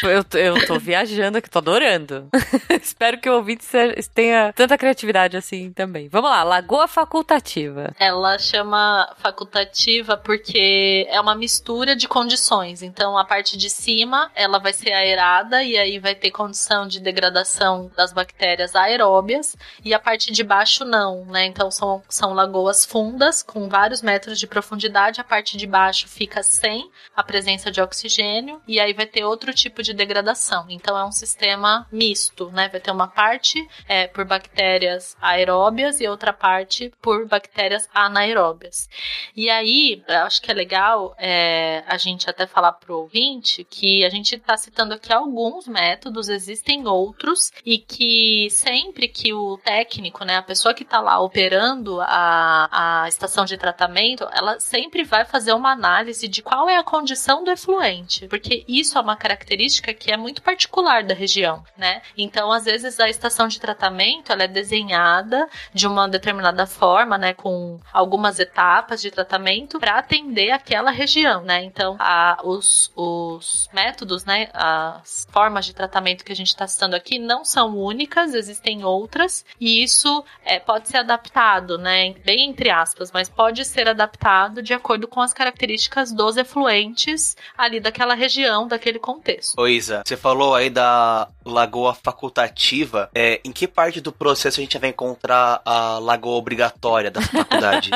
Eu, eu tô viajando aqui, tô adorando. Espero que o ouvinte tenha tanta criatividade assim também. Vamos lá, lagoa facultativa. Ela chama facultativa porque é uma mistura de condições. Então, a parte de cima, ela vai ser aerada e aí vai ter condição de degradação das bactérias aeróbias e a parte de baixo não, né? Então, são, são lagoas fundas com vários metros de profundidade. A parte de baixo fica sem a presença de oxigênio e aí vai ter outro tipo de degradação. Então, é um sistema misto, né? Vai ter uma parte é, por bactérias aeróbias e outra parte por bactérias anaeróbias. E aí, acho que é legal é, a gente até falar pro ouvinte que a gente está citando aqui alguns métodos, existem outros, e que sempre que o técnico, né, a pessoa que está lá operando a, a estação de tratamento, ela sempre vai fazer uma análise de qual é a condição do efluente, porque isso é uma característica que é muito particular da região, né? Então, às vezes, a estação de tratamento ela é desenhada de uma determinada forma, né, com algumas etapas de tratamento para atender aquela região, né? Então, a, os, os métodos, né, as formas de tratamento que a gente está citando aqui não são únicas, existem outras, e isso é, pode ser adaptado, né, bem entre aspas, mas pode ser adaptado de acordo com as características dos efluentes ali daquela região, daquele contexto. Ô Isa, você falou aí da lagoa facultativa, é, em que parte do processo a gente vai encontrar a lagoa obrigatória da faculdade?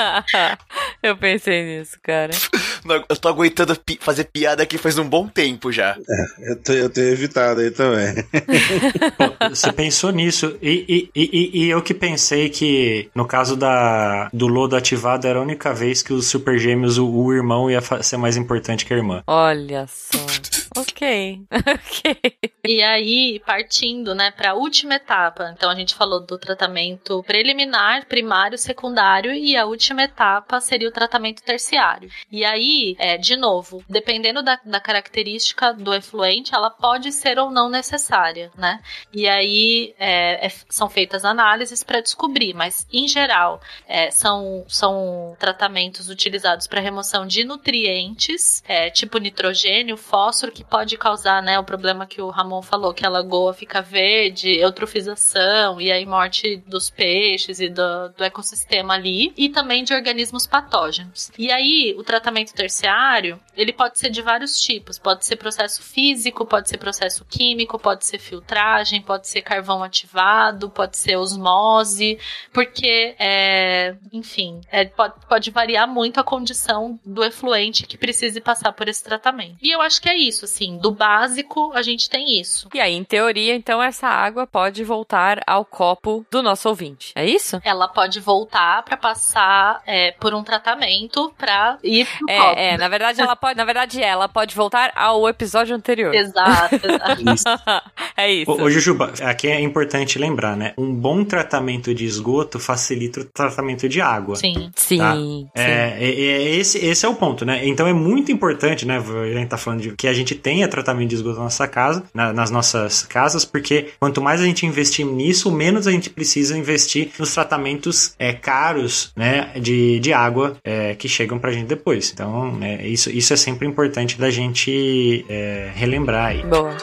Eu pensei nisso, cara. Eu tô aguentando pi fazer piada aqui faz um bom tempo já. É, eu, tô, eu tenho evitado aí também. Pô, você pensou nisso. E, e, e, e, eu que pensei que, no caso da, do lodo ativado, era a única vez que os super gêmeos, o, o irmão ia ser mais importante que a irmã. Olha só. Ok, ok. E aí, partindo, né, para a última etapa. Então, a gente falou do tratamento preliminar, primário, secundário, e a última etapa seria o tratamento terciário. E aí, é, de novo, dependendo da, da característica do efluente, ela pode ser ou não necessária, né? E aí, é, é, são feitas análises para descobrir, mas, em geral, é, são, são tratamentos utilizados para remoção de nutrientes, é, tipo nitrogênio, fósforo, que pode causar, né, o problema que o Ramon falou, que a lagoa fica verde, eutrofização e aí morte dos peixes e do, do ecossistema ali, e também de organismos patógenos. E aí, o tratamento terciário, ele pode ser de vários tipos, pode ser processo físico, pode ser processo químico, pode ser filtragem, pode ser carvão ativado, pode ser osmose, porque, é, enfim, é, pode, pode variar muito a condição do efluente que precise passar por esse tratamento. E eu acho que é isso, assim, do básico a gente tem isso. E aí, em teoria, então, essa água pode voltar ao copo do nosso ouvinte. É isso? Ela pode voltar para passar é, por um tratamento para ir pro é, copo. Volta. É, na verdade ela pode, na verdade ela pode voltar ao episódio anterior. Exato, exato. é isso. Ô, ô, Jujuba, aqui é importante lembrar, né? Um bom tratamento de esgoto facilita o tratamento de água. Sim. Sim. Tá. sim. É, é- é- esse, esse é o ponto, né? Então é muito importante, né? A gente tá falando de que a gente tenha tratamento de esgoto na nossa casa, na- nas nossas casas, porque quanto mais a gente investir nisso, menos a gente precisa investir nos tratamentos é, caros, né? De, de água é, que chegam pra gente depois. Então, é, isso, isso é sempre importante da gente é, relembrar aí. Boa.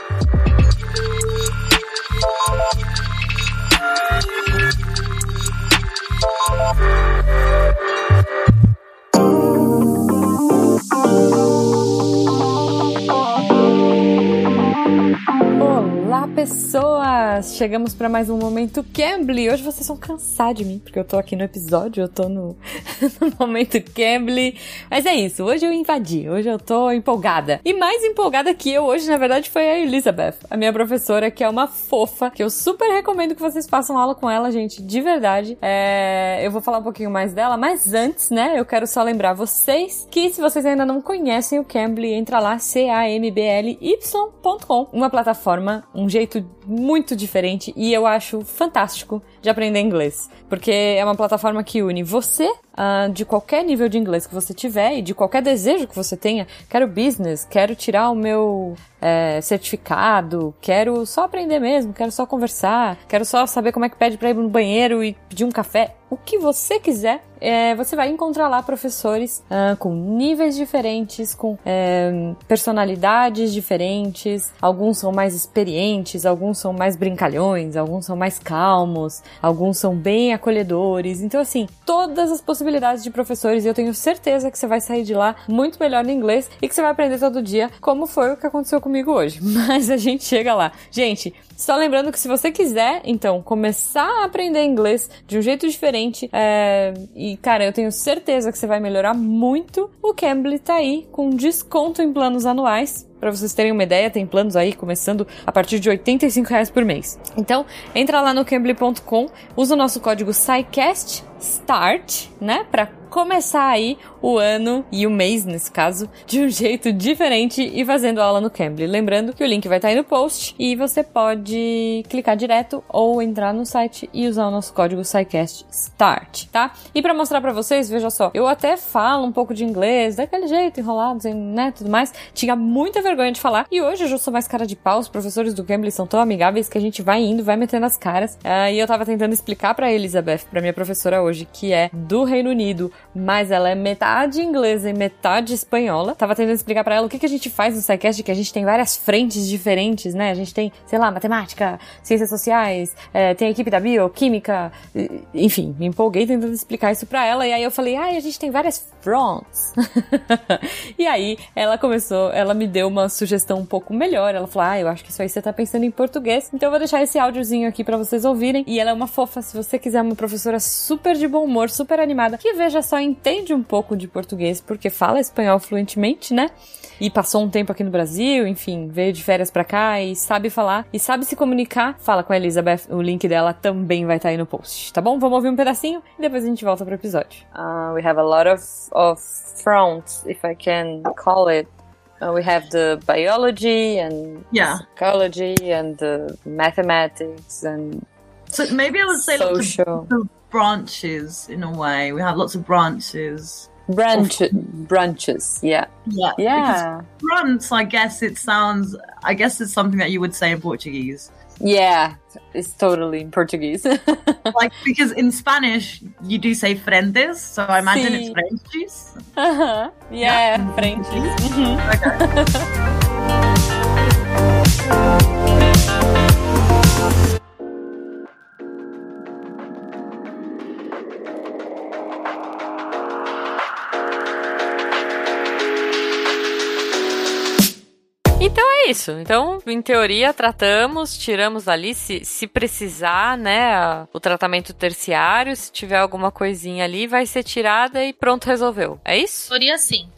Pessoas! Chegamos para mais um momento Cambly. Hoje vocês vão cansar de mim, porque eu tô aqui no episódio, eu tô no, no momento Cambly. Mas é isso, hoje eu invadi, hoje eu tô empolgada. E mais empolgada que eu hoje, na verdade, foi a Elizabeth, a minha professora, que é uma fofa, que eu super recomendo que vocês façam aula com ela, gente, de verdade. É, eu vou falar um pouquinho mais dela, mas antes, né, eu quero só lembrar vocês que se vocês ainda não conhecem o Cambly, entra lá, c-a-m-b-l-y.com, uma plataforma, um jeito muito diferente e eu acho fantástico de aprender inglês, porque é uma plataforma que une você ah, de qualquer nível de inglês que você tiver e de qualquer desejo que você tenha. Quero business, quero tirar o meu é, certificado, quero só aprender mesmo, quero só conversar, quero só saber como é que pede pra ir no banheiro e pedir um café. O que você quiser, é, você vai encontrar lá professores ah, com níveis diferentes, com é, personalidades diferentes. Alguns são mais experientes, alguns são mais brincalhões, alguns são mais calmos, alguns são bem acolhedores. Então, assim, todas as possibilidades de professores eu tenho certeza que você vai sair de lá muito melhor no inglês e que você vai aprender todo dia, como foi o que aconteceu comigo hoje. Mas a gente chega lá. Gente, só lembrando que se você quiser, então, começar a aprender inglês de um jeito diferente, é, e cara, eu tenho certeza que você vai melhorar muito, o Cambly tá aí com desconto em planos anuais. Pra vocês terem uma ideia, tem planos aí começando a partir de 85 reais por mês. Então, entra lá no cambly.com, usa o nosso código SciCast START, né? Pra começar aí o ano e o mês, nesse caso, de um jeito diferente e fazendo aula no Cambly. Lembrando que o link vai estar aí no post e você pode clicar direto ou entrar no site e usar o nosso código SciCast START, tá? E pra mostrar pra vocês, veja só, eu até falo um pouco de inglês, daquele jeito, enrolado, né, tudo mais. Tinha muita vergonha de falar e hoje eu já sou mais cara de pau, os professores do Cambly são tão amigáveis que a gente vai indo, vai metendo as caras. Ah, e eu tava tentando explicar pra Elizabeth, pra minha professora hoje, que é do Reino Unido, mas ela é metade inglesa e metade espanhola. Tava tentando explicar pra ela o que, que a gente faz no SciCast, que a gente tem várias frentes diferentes, né? A gente tem, sei lá, matemática, ciências sociais, é, tem a equipe da bioquímica, enfim, me empolguei tentando explicar isso pra ela, e aí eu falei, ai, a gente tem várias fronts. e aí ela começou, ela me deu uma sugestão um pouco melhor. Ela falou, ah, eu acho que isso aí você tá pensando em português, então eu vou deixar esse áudiozinho aqui pra vocês ouvirem. E ela é uma fofa, se você quiser uma professora super de bom humor, super animada, que veja só, entende um pouco de português, porque fala espanhol fluentemente, né? E passou um tempo aqui no Brasil, enfim, veio de férias pra cá e sabe falar e sabe se comunicar, fala com a Elizabeth. O link dela também vai estar aí no post, tá bom? Vamos ouvir um pedacinho e depois a gente volta pro episódio. Uh, we have a lot of, of fronts, if I can call it. Uh, we have the biology and Yeah. psychology and the mathematics and So maybe I would say social of, of branches in a way. We have lots of branches. branch branches. Yeah, Yeah. yeah, fronts, I guess it sounds. I guess it's something that you would say in Portuguese. yeah. It's totally in Portuguese. like because in Spanish you do say frentes, so I imagine it's Sí. frentes. Aham. yeah, frente. Uhum. Mm-hmm. isso. Então, em teoria, tratamos, tiramos ali, se, se precisar, né, o tratamento terciário, se tiver alguma coisinha ali, vai ser tirada e pronto, resolveu. É isso? Teoria sim.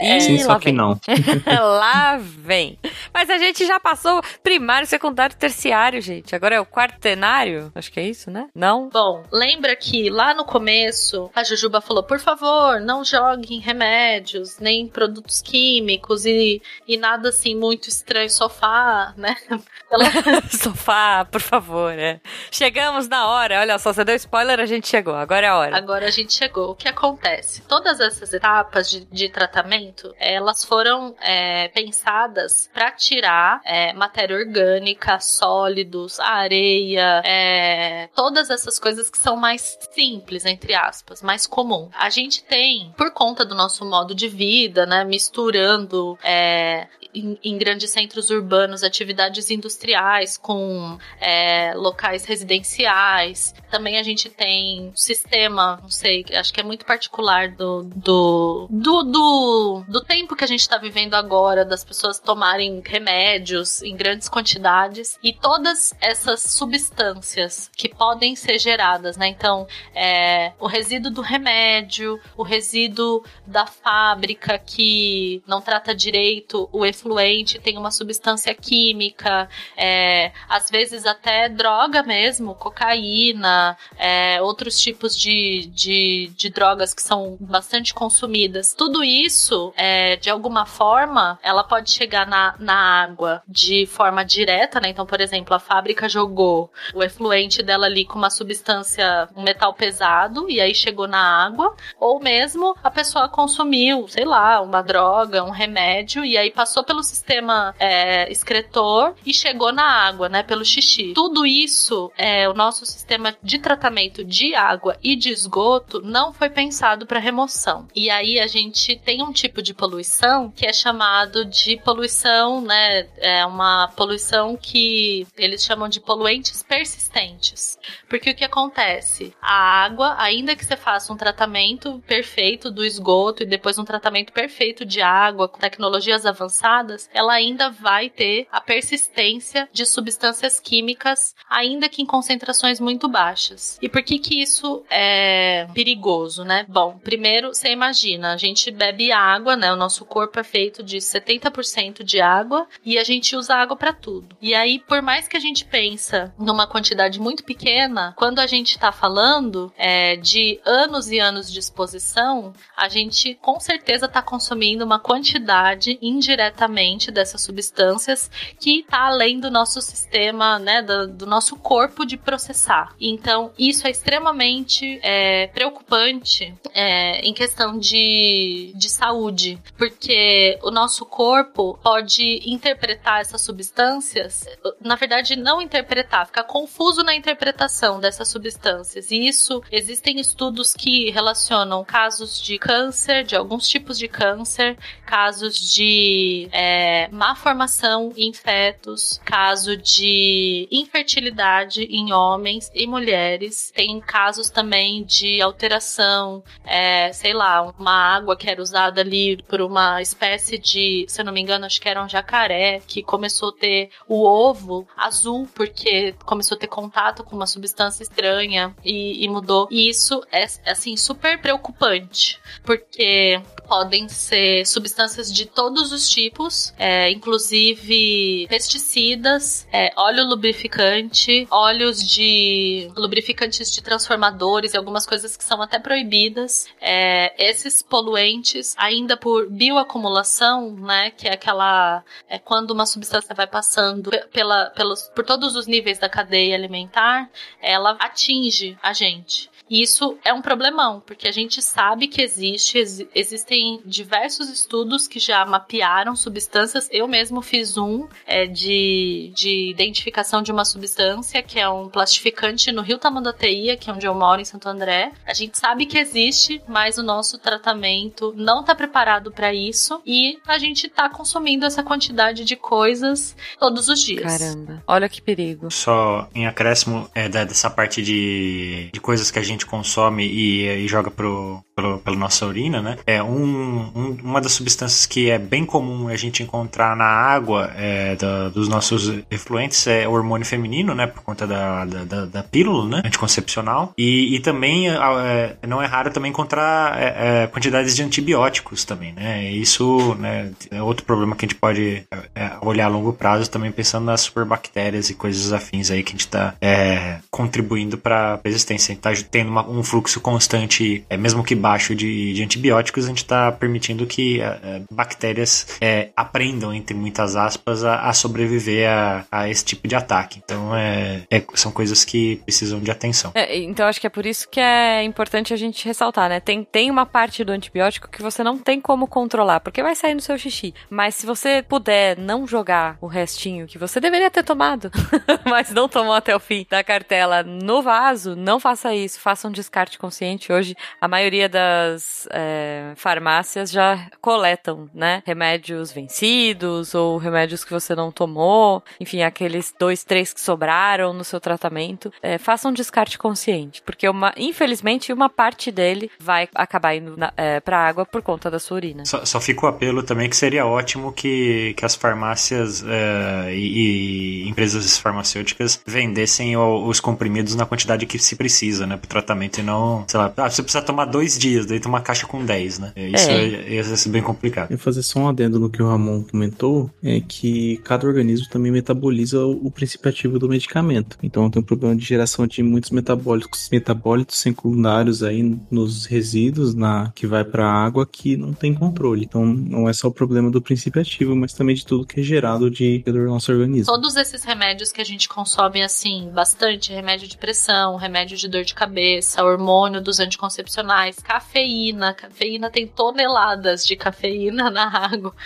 Ih, Sim, lá só que vem. não. Lá vem. Mas a gente já passou primário, secundário, terciário, gente. Agora é o quartenário? Acho que é isso, né? Não? Bom, lembra que lá no começo a Jujuba falou: por favor, não joguem remédios, nem produtos químicos e, e nada assim muito estranho, sofá, né? Ela- Sofá, por favor, é. Chegamos na hora. Olha só, você deu spoiler, a gente chegou. Agora é a hora. Agora a gente chegou. O que acontece? Todas essas etapas de, de tratamento, elas foram é, pensadas para tirar é, matéria orgânica, sólidos, areia, é, todas essas coisas que são mais simples, entre aspas, mais comum. A gente tem, por conta do nosso modo de vida, né, misturando é, em, em grandes centros urbanos atividades industriais com é, locais residenciais. Também a gente tem um sistema, não sei, acho que é muito particular do, do, do, do, do tempo que a gente está vivendo agora, das pessoas tomarem remédios em grandes quantidades e todas essas substâncias que podem ser geradas, né? Então, é, o resíduo do remédio, o resíduo da fábrica que não trata direito o efluente, tem uma substância química, é, às vezes até droga mesmo, cocaína, é, outros tipos de, de, de drogas que são bastante consumidas. Tudo isso, é, de alguma forma, ela pode chegar na, na água de forma direta, né? Então, por exemplo, a fábrica jogou o efluente dela ali com uma substância, um metal pesado, e aí chegou na água, ou mesmo a pessoa consumiu, sei lá, uma droga, um remédio, e aí passou pelo sistema é, excretor e chegou na água, né, pelo xixi. Tudo isso, é, o nosso sistema de tratamento de água e de esgoto não foi pensado para remoção. E aí a gente tem um tipo de poluição que é chamado de poluição, né, é uma poluição que eles chamam de poluentes persistentes. Porque o que acontece? A água, ainda que você faça um tratamento perfeito do esgoto e depois um tratamento perfeito de água com tecnologias avançadas, ela ainda vai ter a persistência de substâncias químicas, ainda que em concentrações muito baixas. E por que que isso é perigoso, né? Bom, primeiro, você imagina, a gente bebe água, né? O nosso corpo é feito de 70% de água e a gente usa água para tudo. E aí, por mais que a gente pensa numa quantidade muito pequena, quando a gente tá falando é, de anos e anos de exposição, a gente com certeza tá consumindo uma quantidade indiretamente dessas substâncias que tá além do nosso sistema, né, do, do nosso corpo de processar. Então, isso é extremamente é, preocupante é, em questão de, de saúde, porque o nosso corpo pode interpretar essas substâncias, na verdade, não interpretar, ficar confuso na interpretação dessas substâncias. E isso, existem estudos que relacionam casos de câncer, de alguns tipos de câncer, casos de é, má formação em fetos, caso de infertilidade em homens e mulheres. Tem casos também de alteração, é, sei lá, uma água que era usada ali por uma espécie de, se eu não me engano, acho que era um jacaré, que começou a ter o ovo azul, porque começou a ter contato com uma substância estranha e, e mudou. E isso é, assim, super preocupante, porque podem ser substâncias de todos os tipos, é, inclusive pesticidas, é, óleo lubrificante, óleos de lubrificantes de transformadores e algumas coisas que são até proibidas. É, esses poluentes, ainda por bioacumulação, né, que é aquela é quando uma substância vai passando pela, pelos, por todos os níveis da cadeia alimentar, ela atinge a gente. E isso é um problemão, porque a gente sabe que existe, ex existem diversos estudos que já mapearam substâncias. Eu mesmo fiz um é, de, de identificação de uma substância, que é um plastificante no Rio Tamandateia, que é onde eu moro, em Santo André. A gente sabe que existe, mas o nosso tratamento não está preparado para isso e a gente está consumindo essa quantidade de coisas todos os dias. Caramba, olha que perigo. Só em acréscimo é, dessa parte de, de coisas que a gente consome e, e joga pro, pelo, pela nossa urina, né? É um, um- uma das substâncias que é bem comum a gente encontrar na água é, da- dos nossos efluentes é o hormônio feminino, né? Por conta da, da, da- pílula, né? Anticoncepcional. E, e também é, não é raro também encontrar é, é, quantidades de antibióticos também, né? Isso né, é outro problema que a gente pode é, é, olhar a longo prazo também pensando nas superbactérias e coisas afins aí que a gente está contribuindo para a resistência. A gente está tendo uma- um fluxo constante, é, mesmo que baixo, de, de antibióticos, a gente está permitindo que é, bactérias é, aprendam, entre muitas aspas, a, a sobreviver a, a esse tipo de ataque. Então, é, é- são coisas que precisam de atenção. É, então acho que é por isso que é importante a gente ressaltar, né? Tem, tem uma parte do antibiótico que você não tem como controlar, porque vai sair no seu xixi. Mas se você puder não jogar o restinho que você deveria ter tomado, mas não tomou até o fim da cartela no vaso, não faça isso. Faça um descarte consciente. Hoje, a maioria das é, farmácias já coletam, né? Remédios vencidos ou remédios que você não tomou. Enfim, aqueles dois, três que sobraram no seu tratamento. É, faça um descarte consciente, porque uma, infelizmente uma parte dele vai acabar indo é, pra água por conta da sua urina. Só, só fica o apelo também que seria ótimo que, que as farmácias eh, e, e empresas farmacêuticas vendessem os comprimidos na quantidade que se precisa, né? Pro tratamento e não, sei lá, ah, você precisa tomar dois dias, daí tem uma caixa com 10, né? Isso É. é. ia ser bem complicado. Eu fazer só um adendo no que o Ramon comentou, é que cada organismo também metaboliza o, o princípio ativo do medicamento. Então tem um problema de geração de muitos metabólicos, metabólitos secundários aí nos resíduos na que vai para a água que não tem controle. Então não é só o problema do princípio ativo, mas também de tudo que é gerado de do nosso organismo. Todos esses remédios que a gente consome, assim, bastante, remédio de pressão, remédio de dor de cabeça, hormônio dos anticoncepcionais, cafeína. Cafeína tem toneladas de cafeína na água.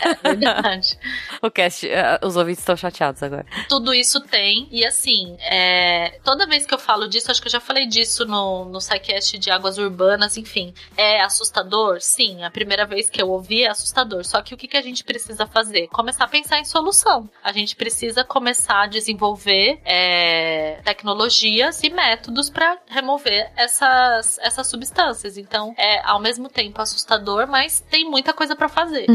É verdade. O cast, eh, os ouvintes estão chateados agora. Tudo isso tem, e assim, é, toda vez que eu falo disso, acho que eu já falei disso no, no SciCast de águas urbanas, enfim, é assustador? Sim, a primeira vez que eu ouvi é assustador. Só que o que, que a gente precisa fazer? Começar a pensar em solução. A gente precisa começar a desenvolver é, tecnologias e métodos para remover essas, essas substâncias. Então, é ao mesmo tempo assustador, mas tem muita coisa para fazer.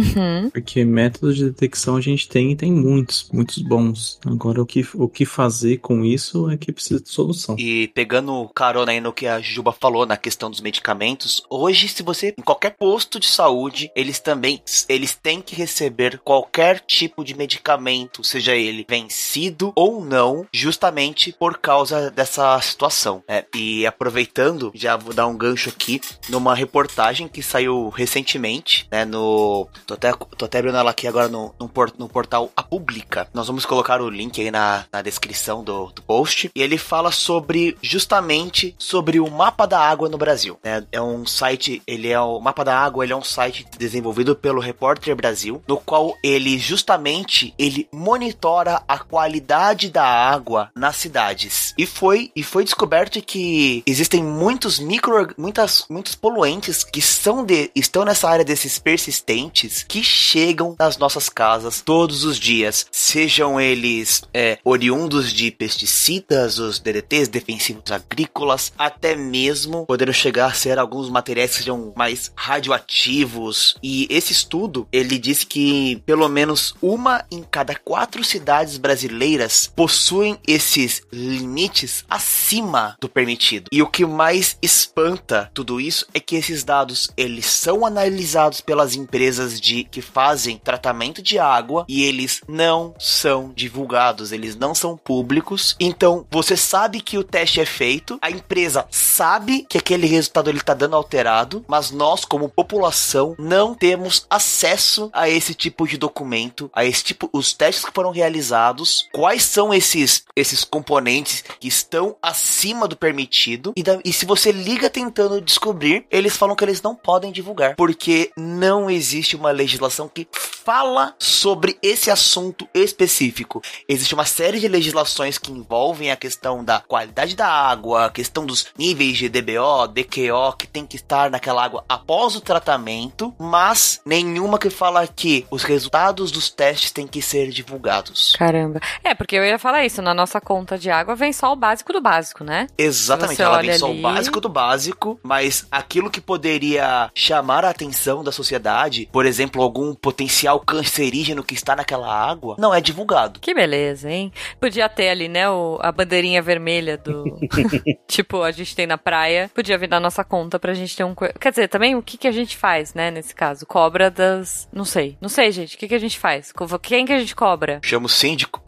Porque métodos de detecção a gente tem e tem muitos, muitos bons. Agora o que, o que fazer com isso é que precisa de solução. E pegando carona aí no que a Juba falou na questão dos medicamentos, hoje se você em qualquer posto de saúde, eles também eles têm que receber qualquer tipo de medicamento, seja ele vencido ou não, justamente por causa dessa situação. É, e aproveitando, já vou dar um gancho aqui numa reportagem que saiu recentemente, né, no tô até tô até abrindo ela aqui agora no, no, por- no portal A Pública. Nós vamos colocar o link aí na, na descrição do, do post. E ele fala sobre justamente sobre o mapa da água no Brasil. né? É um site, ele é o mapa da água, ele é um site desenvolvido pelo Repórter Brasil, no qual ele justamente ele monitora a qualidade da água nas cidades. E foi e foi descoberto que existem muitos micro muitas muitos poluentes que são de estão nessa área desses persistentes que chegam nas nossas casas todos os dias, sejam eles é, oriundos de pesticidas, os DDTs, defensivos agrícolas, até mesmo podendo chegar a ser alguns materiais que sejam mais radioativos. E esse estudo ele diz que pelo menos uma em cada quatro cidades brasileiras possuem esses limites acima do permitido. E o que mais espanta tudo isso é que esses dados eles são analisados pelas empresas de que fazem tratamento de água e eles não são divulgados, eles não são públicos. Então você sabe que o teste é feito, a empresa sabe que aquele resultado ele tá dando alterado, mas nós como população não temos acesso a esse tipo de documento, a esse tipo os testes que foram realizados, quais são esses esses componentes que estão acima do permitido e, da- e se você liga tentando descobrir, eles falam que eles não podem divulgar, porque não existe uma legislação que fala sobre esse assunto específico. Existe uma série de legislações que envolvem a questão da qualidade da água, a questão dos níveis de DBO, DQO que tem que estar naquela água após o tratamento, mas nenhuma que fala que os resultados dos testes têm que ser divulgados. Caramba. É, porque eu ia falar isso, na nossa conta de água vem só o básico do básico, né? Exatamente, ela vem só ali- o básico do básico, mas mas aquilo que poderia chamar a atenção da sociedade, por exemplo, algum potencial cancerígeno que está naquela água, não é divulgado. Que beleza, hein? Podia ter ali, né, o, a bandeirinha vermelha do. tipo, a gente tem na praia. Podia vir na nossa conta pra gente ter um. Quer dizer, também o que, que a gente faz, né, nesse caso? Cobra das. Não sei. Não sei, gente. O que, que a gente faz? Quem que a gente cobra? Chama o síndico.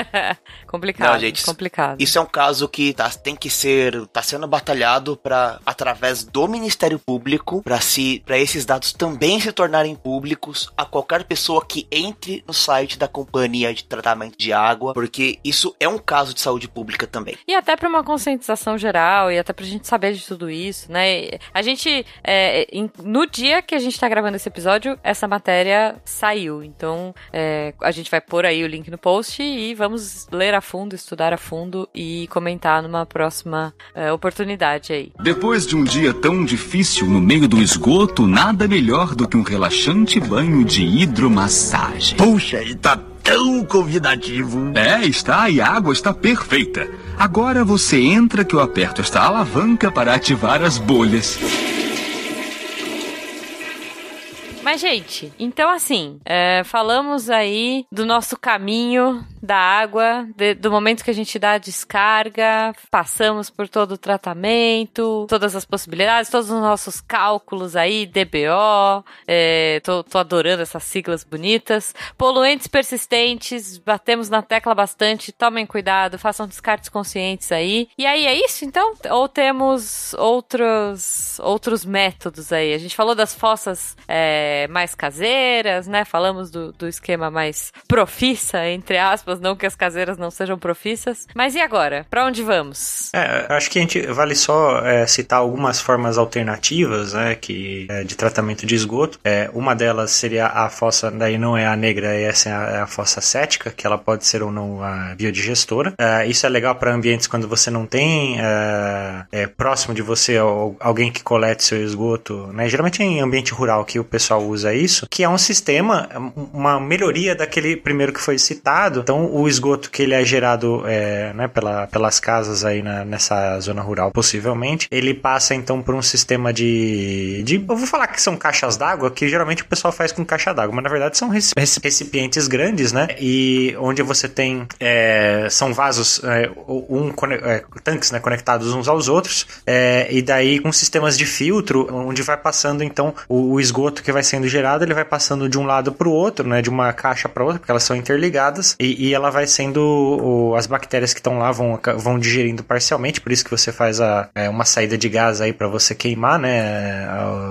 complicado. Não, gente, complicado. Isso é um caso que tá, tem que ser, tá sendo batalhado para através do Ministério Público para se, para esses dados também se tornarem públicos a qualquer pessoa que entre no site da companhia de tratamento de água, porque isso é um caso de saúde pública também. E até pra uma conscientização geral e até pra gente saber de tudo isso, né? A gente, é, em- no dia que a gente tá gravando esse episódio, essa matéria saiu. Então, é, a gente vai pôr aí o link no post e vamos ler a fundo, estudar a fundo e comentar numa próxima é, oportunidade aí. Depois de um dia tão difícil no meio do esgoto, nada melhor do que um relaxante banho de hidromassagem. Puxa, e tá tão convidativo. É, está e a água está perfeita. Agora você entra que eu aperto esta alavanca para ativar as bolhas. Mas, gente, então assim, é, falamos aí do nosso caminho da água, de- do momento que a gente dá a descarga, passamos por todo o tratamento, todas as possibilidades, todos os nossos cálculos aí, DBO, é, tô, tô adorando essas siglas bonitas. Poluentes persistentes, batemos na tecla bastante, tomem cuidado, façam descartes conscientes aí. E aí, é isso então? Ou temos outros, outros métodos aí? A gente falou das fossas é, mais caseiras, né? Falamos do, do esquema mais profissa, entre aspas, não que as caseiras não sejam profissas. Mas e agora? Pra onde vamos? É, acho que a gente vale só é, citar algumas formas alternativas, né, que é, de tratamento de esgoto. É, uma delas seria a fossa, daí não é a negra, essa é a, é a fossa cética, que ela pode ser ou não a biodigestora. É, isso é legal para ambientes quando você não tem é, é, próximo de você al- alguém que colete seu esgoto, né? Geralmente é em ambiente rural que o pessoal usa isso, que é um sistema, uma melhoria daquele primeiro que foi citado. Então, o esgoto que ele é gerado é, né, pela, pelas casas aí na- nessa zona rural, possivelmente, ele passa então por um sistema de, de eu vou falar que são caixas d'água, que geralmente o pessoal faz com caixa d'água, mas na verdade são reci- reci- recipientes grandes, né? E onde você tem é, são vasos, é, um é, tanques, né, conectados uns aos outros, é, e daí com sistemas de filtro, onde vai passando então o, o esgoto que vai sendo gerado, ele vai passando de um lado para o outro, né, de uma caixa para outra, porque elas são interligadas, e, e ela vai sendo o- as bactérias que estão lá vão, vão digerindo parcialmente, por isso que você faz a, é, uma saída de gás aí para você queimar, né,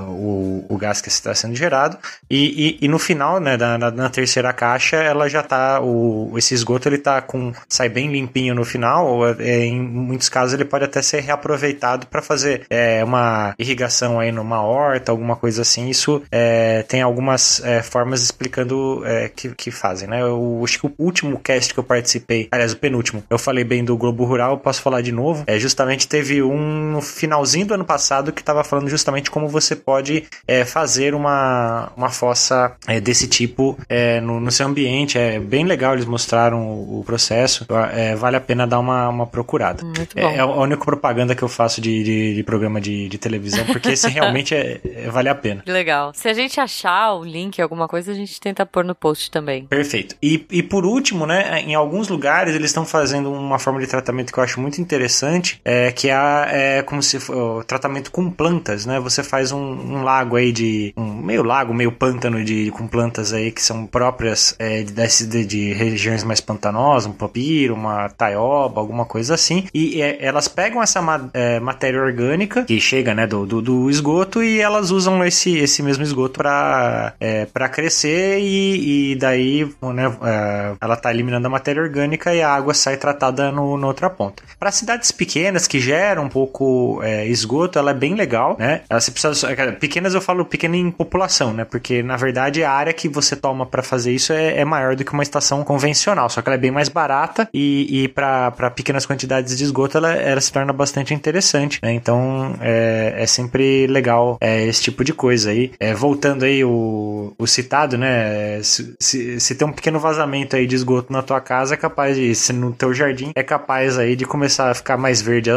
o, o gás que está sendo gerado, e, e, e no final, né, da- na, na terceira caixa, ela já tá, o, esse esgoto ele tá com, sai bem limpinho no final, ou, é, em muitos casos ele pode até ser reaproveitado para fazer é, uma irrigação aí numa horta, alguma coisa assim, isso é, tem algumas é, formas explicando é, que, que fazem, né, eu acho que o último cast que eu participei, aliás, o penúltimo, eu falei bem do Globo Rural, posso falar de novo, é, justamente teve um no finalzinho do ano passado que estava falando justamente como você pode é, fazer uma, uma fossa é, desse tipo é, no, no seu ambiente. É bem legal, eles mostraram o, o processo. É, vale a pena dar uma, uma procurada. É, é a única propaganda que eu faço de, de, de programa de, de televisão, porque esse realmente é, é- vale a pena. Legal. Se a gente achar o link, alguma coisa, a gente tenta pôr no post também. Perfeito. E, e por último, né, em alguns lugares eles estão fazendo uma forma de tratamento que eu acho muito interessante, é, que é, a- é como se for tratamento com plantas, né? Você faz um, um lago aí de um meio lago, meio pântano de com plantas aí que são próprias é, de, de, de regiões mais pantanosas, um papiro, uma taioba, alguma coisa assim, e é, elas pegam essa ma- é, matéria orgânica que chega, né, do, do, do esgoto e elas usam esse, esse mesmo esgoto para é, crescer e, e daí né, é, ela tá eliminando a matéria orgânica e a água sai tratada no, na outra ponta. Para cidades pequenas que geram um pouco é, esgoto, ela é bem legal, né? Ela se precisa cara, pequenas eu falo pequena em população, né? Porque na verdade a área que você toma para fazer isso é, é maior do que uma estação convencional, só que ela é bem mais barata e, e para pequenas quantidades de esgoto ela, ela se torna bastante interessante, né? Então é, é sempre legal é, esse tipo de coisa aí. É, voltando aí o, o citado, né? Se, se, se tem um pequeno vazamento aí de esgoto na tua casa, é capaz de, se no teu jardim, é capaz aí de começar a ficar mais verde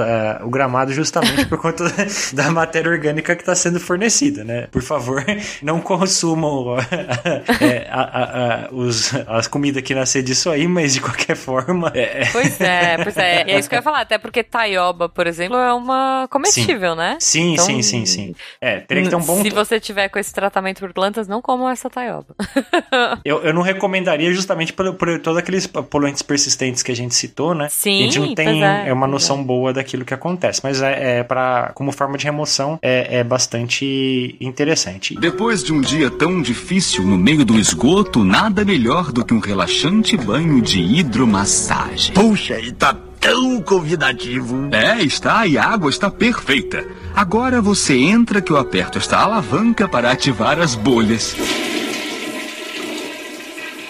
o gramado justamente por conta da matéria orgânica que está sendo fornecida, né? Por favor, não consumam é, a, os, as comidas que nascer disso aí, mas de qualquer forma. É... Pois é, pois é. E é isso que eu ia falar, até porque taioba, por exemplo, é uma comestível, sim. né? Sim, então, sim, sim, sim. É, teria que ter um bom. Se você tiver com esse tratamento por plantas, não comam essa taioba. eu, eu não recomendaria justamente por, por todos aqueles poluentes persistentes que a gente citou, né? Sim. A gente não tem é, é, uma noção é. boa daquilo que acontece. Mas é, é para como forma de remoção é, é bastante interessante. Depois de um dia tão difícil no meio do esgoto, nada melhor do que um relaxante banho de hidromassagem. Puxa, e tá tão convidativo. É, está e a água está perfeita. Agora você entra que eu aperto esta alavanca para ativar as bolhas.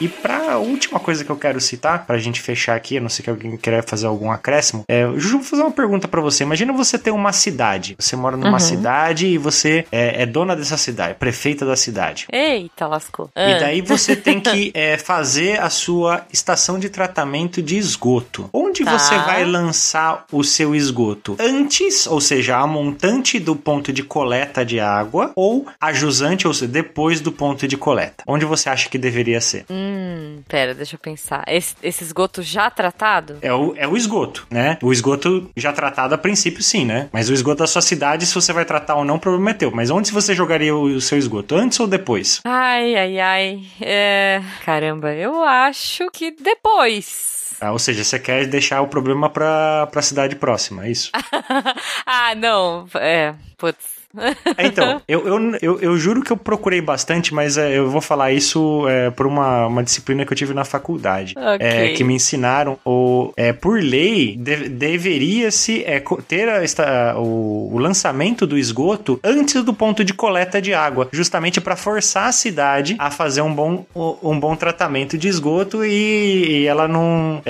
E para a última coisa que eu quero citar, para a gente fechar aqui, a não sei que alguém queira fazer algum acréscimo, é, Juju, vou fazer uma pergunta para você. Imagina você ter uma cidade. Você mora numa uhum. cidade e você é, é, dona dessa cidade, prefeita da cidade. Eita, lascou. E ah. daí você tem que é, fazer a sua estação de tratamento de esgoto. Onde tá. você vai lançar o seu esgoto? Antes, ou seja, a montante do ponto de coleta de água ou a jusante, ou seja, depois do ponto de coleta? Onde você acha que deveria ser? Hum. Hum, pera, deixa eu pensar. Esse, esse, esgoto já tratado? É o, é o esgoto, né? O esgoto já tratado a princípio, sim, né? Mas o esgoto da sua cidade, se você vai tratar ou não, o problema é teu. Mas onde você jogaria o, o seu esgoto? Antes ou depois? Ai, ai, ai. É... Caramba, eu acho que depois. Ah, ou seja, você quer deixar o problema pra, pra cidade próxima, é isso? ah, não. É, putz. É, então, eu, eu, eu, eu, juro que eu procurei bastante, mas é, eu vou falar isso é, por uma, uma disciplina que eu tive na faculdade. É, okay. que me ensinaram, o, é, por lei, de, deveria-se é, ter a, esta, o, o, lançamento do esgoto antes do ponto de coleta de água, justamente para forçar a cidade a fazer um bom, um bom tratamento de esgoto e, e ela não,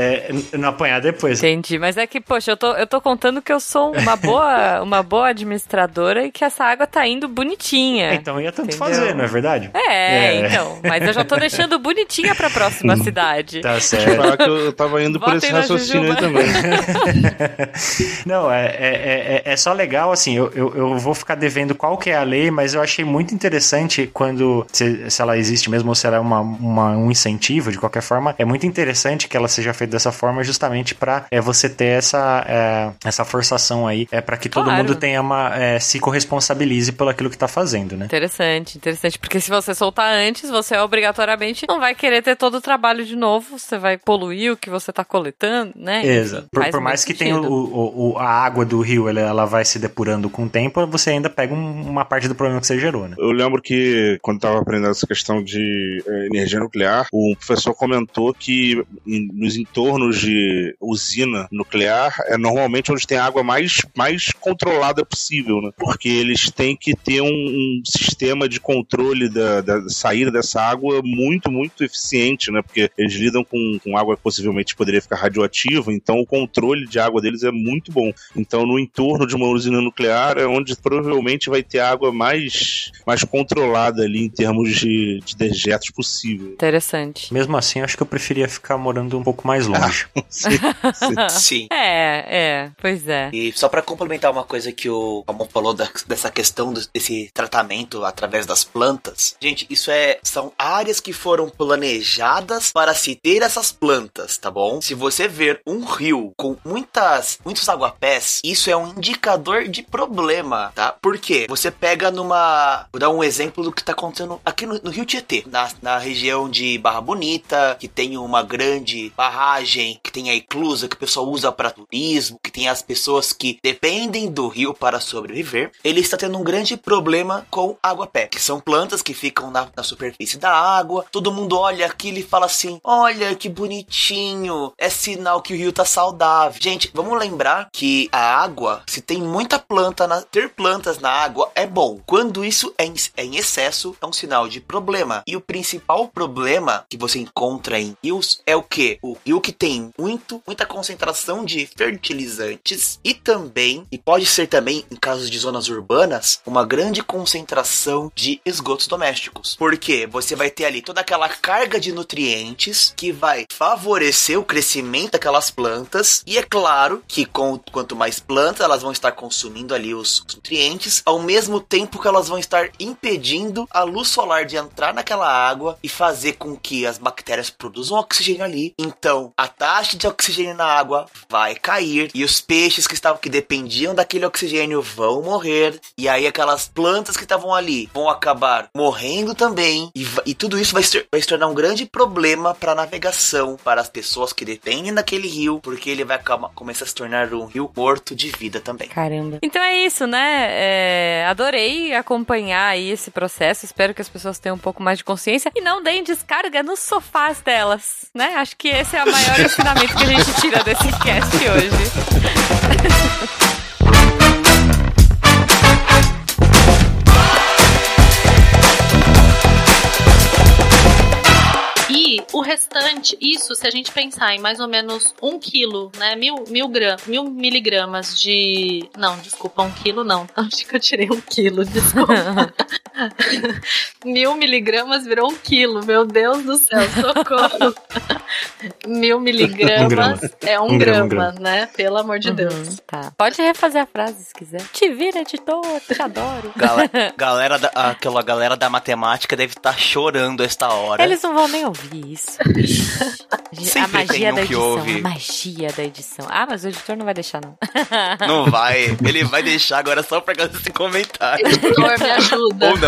não apanhar depois. Entendi, mas é que, poxa, eu tô, eu tô contando que eu sou uma boa, uma boa administradora e que essa água tá indo bonitinha. Então ia tanto entendeu? fazer, não é verdade? É, é, então. Mas eu já tô deixando bonitinha pra próxima cidade. Tá certo. Que eu tava indo por esse raciocínio aí também. não, é, é, é, é, só legal, assim, eu, eu, eu, vou ficar devendo qual que é a lei, mas eu achei muito interessante quando, se, se ela existe mesmo ou se ela é uma, uma, um incentivo, de qualquer forma, é muito interessante que ela seja feita dessa forma justamente pra é, você ter essa, é, essa forçação aí, é para que todo claro. mundo tenha uma, é, se corresponda responsabilize pelo aquilo que tá fazendo, né? Interessante, interessante. Porque se você soltar antes, você obrigatoriamente não vai querer ter todo o trabalho de novo, você vai poluir o que você tá coletando, né? Exato. Por, por mais que tenha o, o, a água do rio, ela, ela vai se depurando com o tempo, você ainda pega um, uma parte do problema que você gerou, né? Eu lembro que quando tava aprendendo essa questão de é, energia nuclear, o professor comentou que em, nos entornos de usina nuclear é normalmente onde tem a água mais, mais controlada possível, né? Porque ele eles têm que ter um, um sistema de controle da, da, saída dessa água muito, muito eficiente, né? Porque eles lidam com, com água que possivelmente poderia ficar radioativa, então o controle de água deles é muito bom. Então, no entorno de uma usina nuclear é onde provavelmente vai ter água mais, mais controlada ali em termos de, de dejetos possível. Interessante. Mesmo assim, acho que eu preferia ficar morando um pouco mais longe. Ah, sim, sim. sim. É, é, pois é. E só para complementar uma coisa que o Ramon falou da, dessa questão desse tratamento através das plantas. Gente, isso é são áreas que foram planejadas para se ter essas plantas, tá bom? Se você ver um rio com muitas muitos aguapés, isso é um indicador de problema, tá? Por quê? Você pega numa, vou dar um exemplo do que tá acontecendo aqui no, no Rio Tietê, na, na região de Barra Bonita, que tem uma grande barragem, que tem a eclusa que o pessoal usa para turismo, que tem as pessoas que dependem do rio para sobreviver. Eles está tendo um grande problema com água-pé, que são plantas que ficam na, na, superfície da água. Todo mundo olha aquilo e fala assim: olha que bonitinho, é sinal que o rio tá saudável. Gente, vamos lembrar que a água, se tem muita planta, na, ter plantas na água é bom. Quando isso é em, é em excesso, é um sinal de problema. E o principal problema que você encontra em rios é o que? O rio que tem muito, muita concentração de fertilizantes e também, e pode ser também, em casos de zonas urbanas, uma grande concentração de esgotos domésticos. Porque você vai ter ali toda aquela carga de nutrientes que vai favorecer o crescimento daquelas plantas. E é claro que com, quanto mais plantas elas vão estar consumindo ali os, os nutrientes, ao mesmo tempo que elas vão estar impedindo a luz solar de entrar naquela água e fazer com que as bactérias produzam oxigênio ali. Então, a taxa de oxigênio na água vai cair e os peixes que estavam que dependiam daquele oxigênio vão morrer. E aí aquelas plantas que estavam ali vão acabar morrendo também. E, e tudo isso vai se, vai se tornar um grande problema para a navegação, para as pessoas que dependem daquele rio, porque ele vai acabar, começar a se tornar um rio morto de vida também. Caramba. Então é isso, né? É, adorei acompanhar aí esse processo. Espero que as pessoas tenham um pouco mais de consciência e não deem descarga nos sofás delas, né? Acho que esse é o maior ensinamento que a gente tira desse cast hoje. restante, isso se a gente pensar em mais ou menos um quilo, né? Mil, mil, gram, mil miligramas de. Não, desculpa, um quilo não. Acho que eu tirei um quilo, desculpa. mil miligramas virou um quilo, meu Deus do céu, socorro. mil miligramas Um grama. é um, Um grama, grama, né? Pelo amor de Deus. Uhum, tá. Pode refazer a frase se quiser. Te vira, editor, te adoro. Gala- galera da, aquela galera da matemática deve estar chorando esta hora. Eles não vão nem ouvir isso. a Sempre magia tem um da que edição, ouve. a magia da edição. Ah, mas o editor não vai deixar, não. Não vai. Ele vai deixar agora só por causa desse comentário. Editor, me ajuda. Ou não.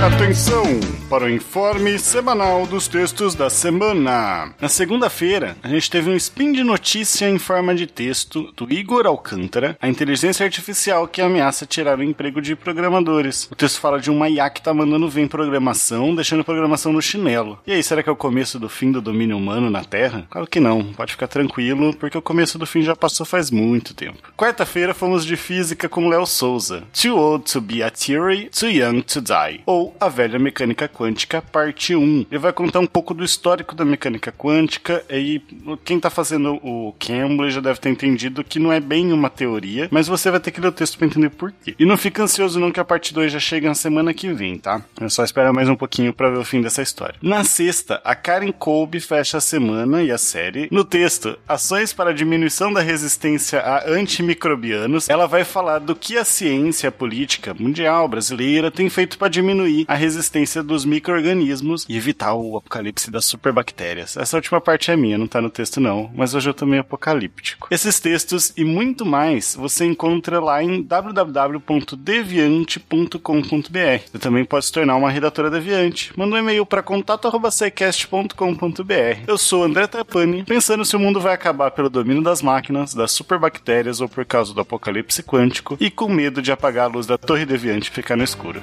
Atenção para o informe semanal dos textos da semana. Na segunda-feira, a gente teve um spin de notícia em forma de texto do Igor Alcântara, a inteligência artificial que ameaça tirar o emprego de programadores. O texto fala de uma IA que tá mandando ver programação, deixando programação no chinelo. E aí, será que é o começo do fim do domínio humano na Terra? Claro que não, pode ficar tranquilo, porque o começo do fim já passou faz muito tempo. Quarta-feira fomos de física com Léo Souza. Too Old to Be a Theory, Too Young to Die. Ou A Velha Mecânica Quântica, parte 1. Ele vai contar um pouco do histórico da mecânica quântica e quem tá fazendo o Cambly já deve ter entendido que não é bem uma teoria, mas você vai ter que ler o texto para entender por quê. E não fica ansioso não que a parte 2 já chega na semana que vem, tá? É só esperar mais um pouquinho para ver o fim dessa história. Na sexta, a Karen Kolbe fecha a semana e a série. No texto, Ações para a Diminuição da Resistência a Antimicrobianos, ela vai falar do que a ciência política mundial brasileira tem feito para diminuir a resistência dos micro-organismos e evitar o apocalipse das superbactérias. Essa última parte é minha, não tá no texto não, mas hoje eu tô meio apocalíptico. Esses textos e muito mais você encontra lá em www.deviante.com.br. Você também pode se tornar uma redatora deviante. Manda um e-mail para contato@secast.com.br. Eu sou André Trapani, pensando se o mundo vai acabar pelo domínio das máquinas, das superbactérias ou por causa do apocalipse quântico e com medo de apagar a luz da torre deviante e ficar no escuro.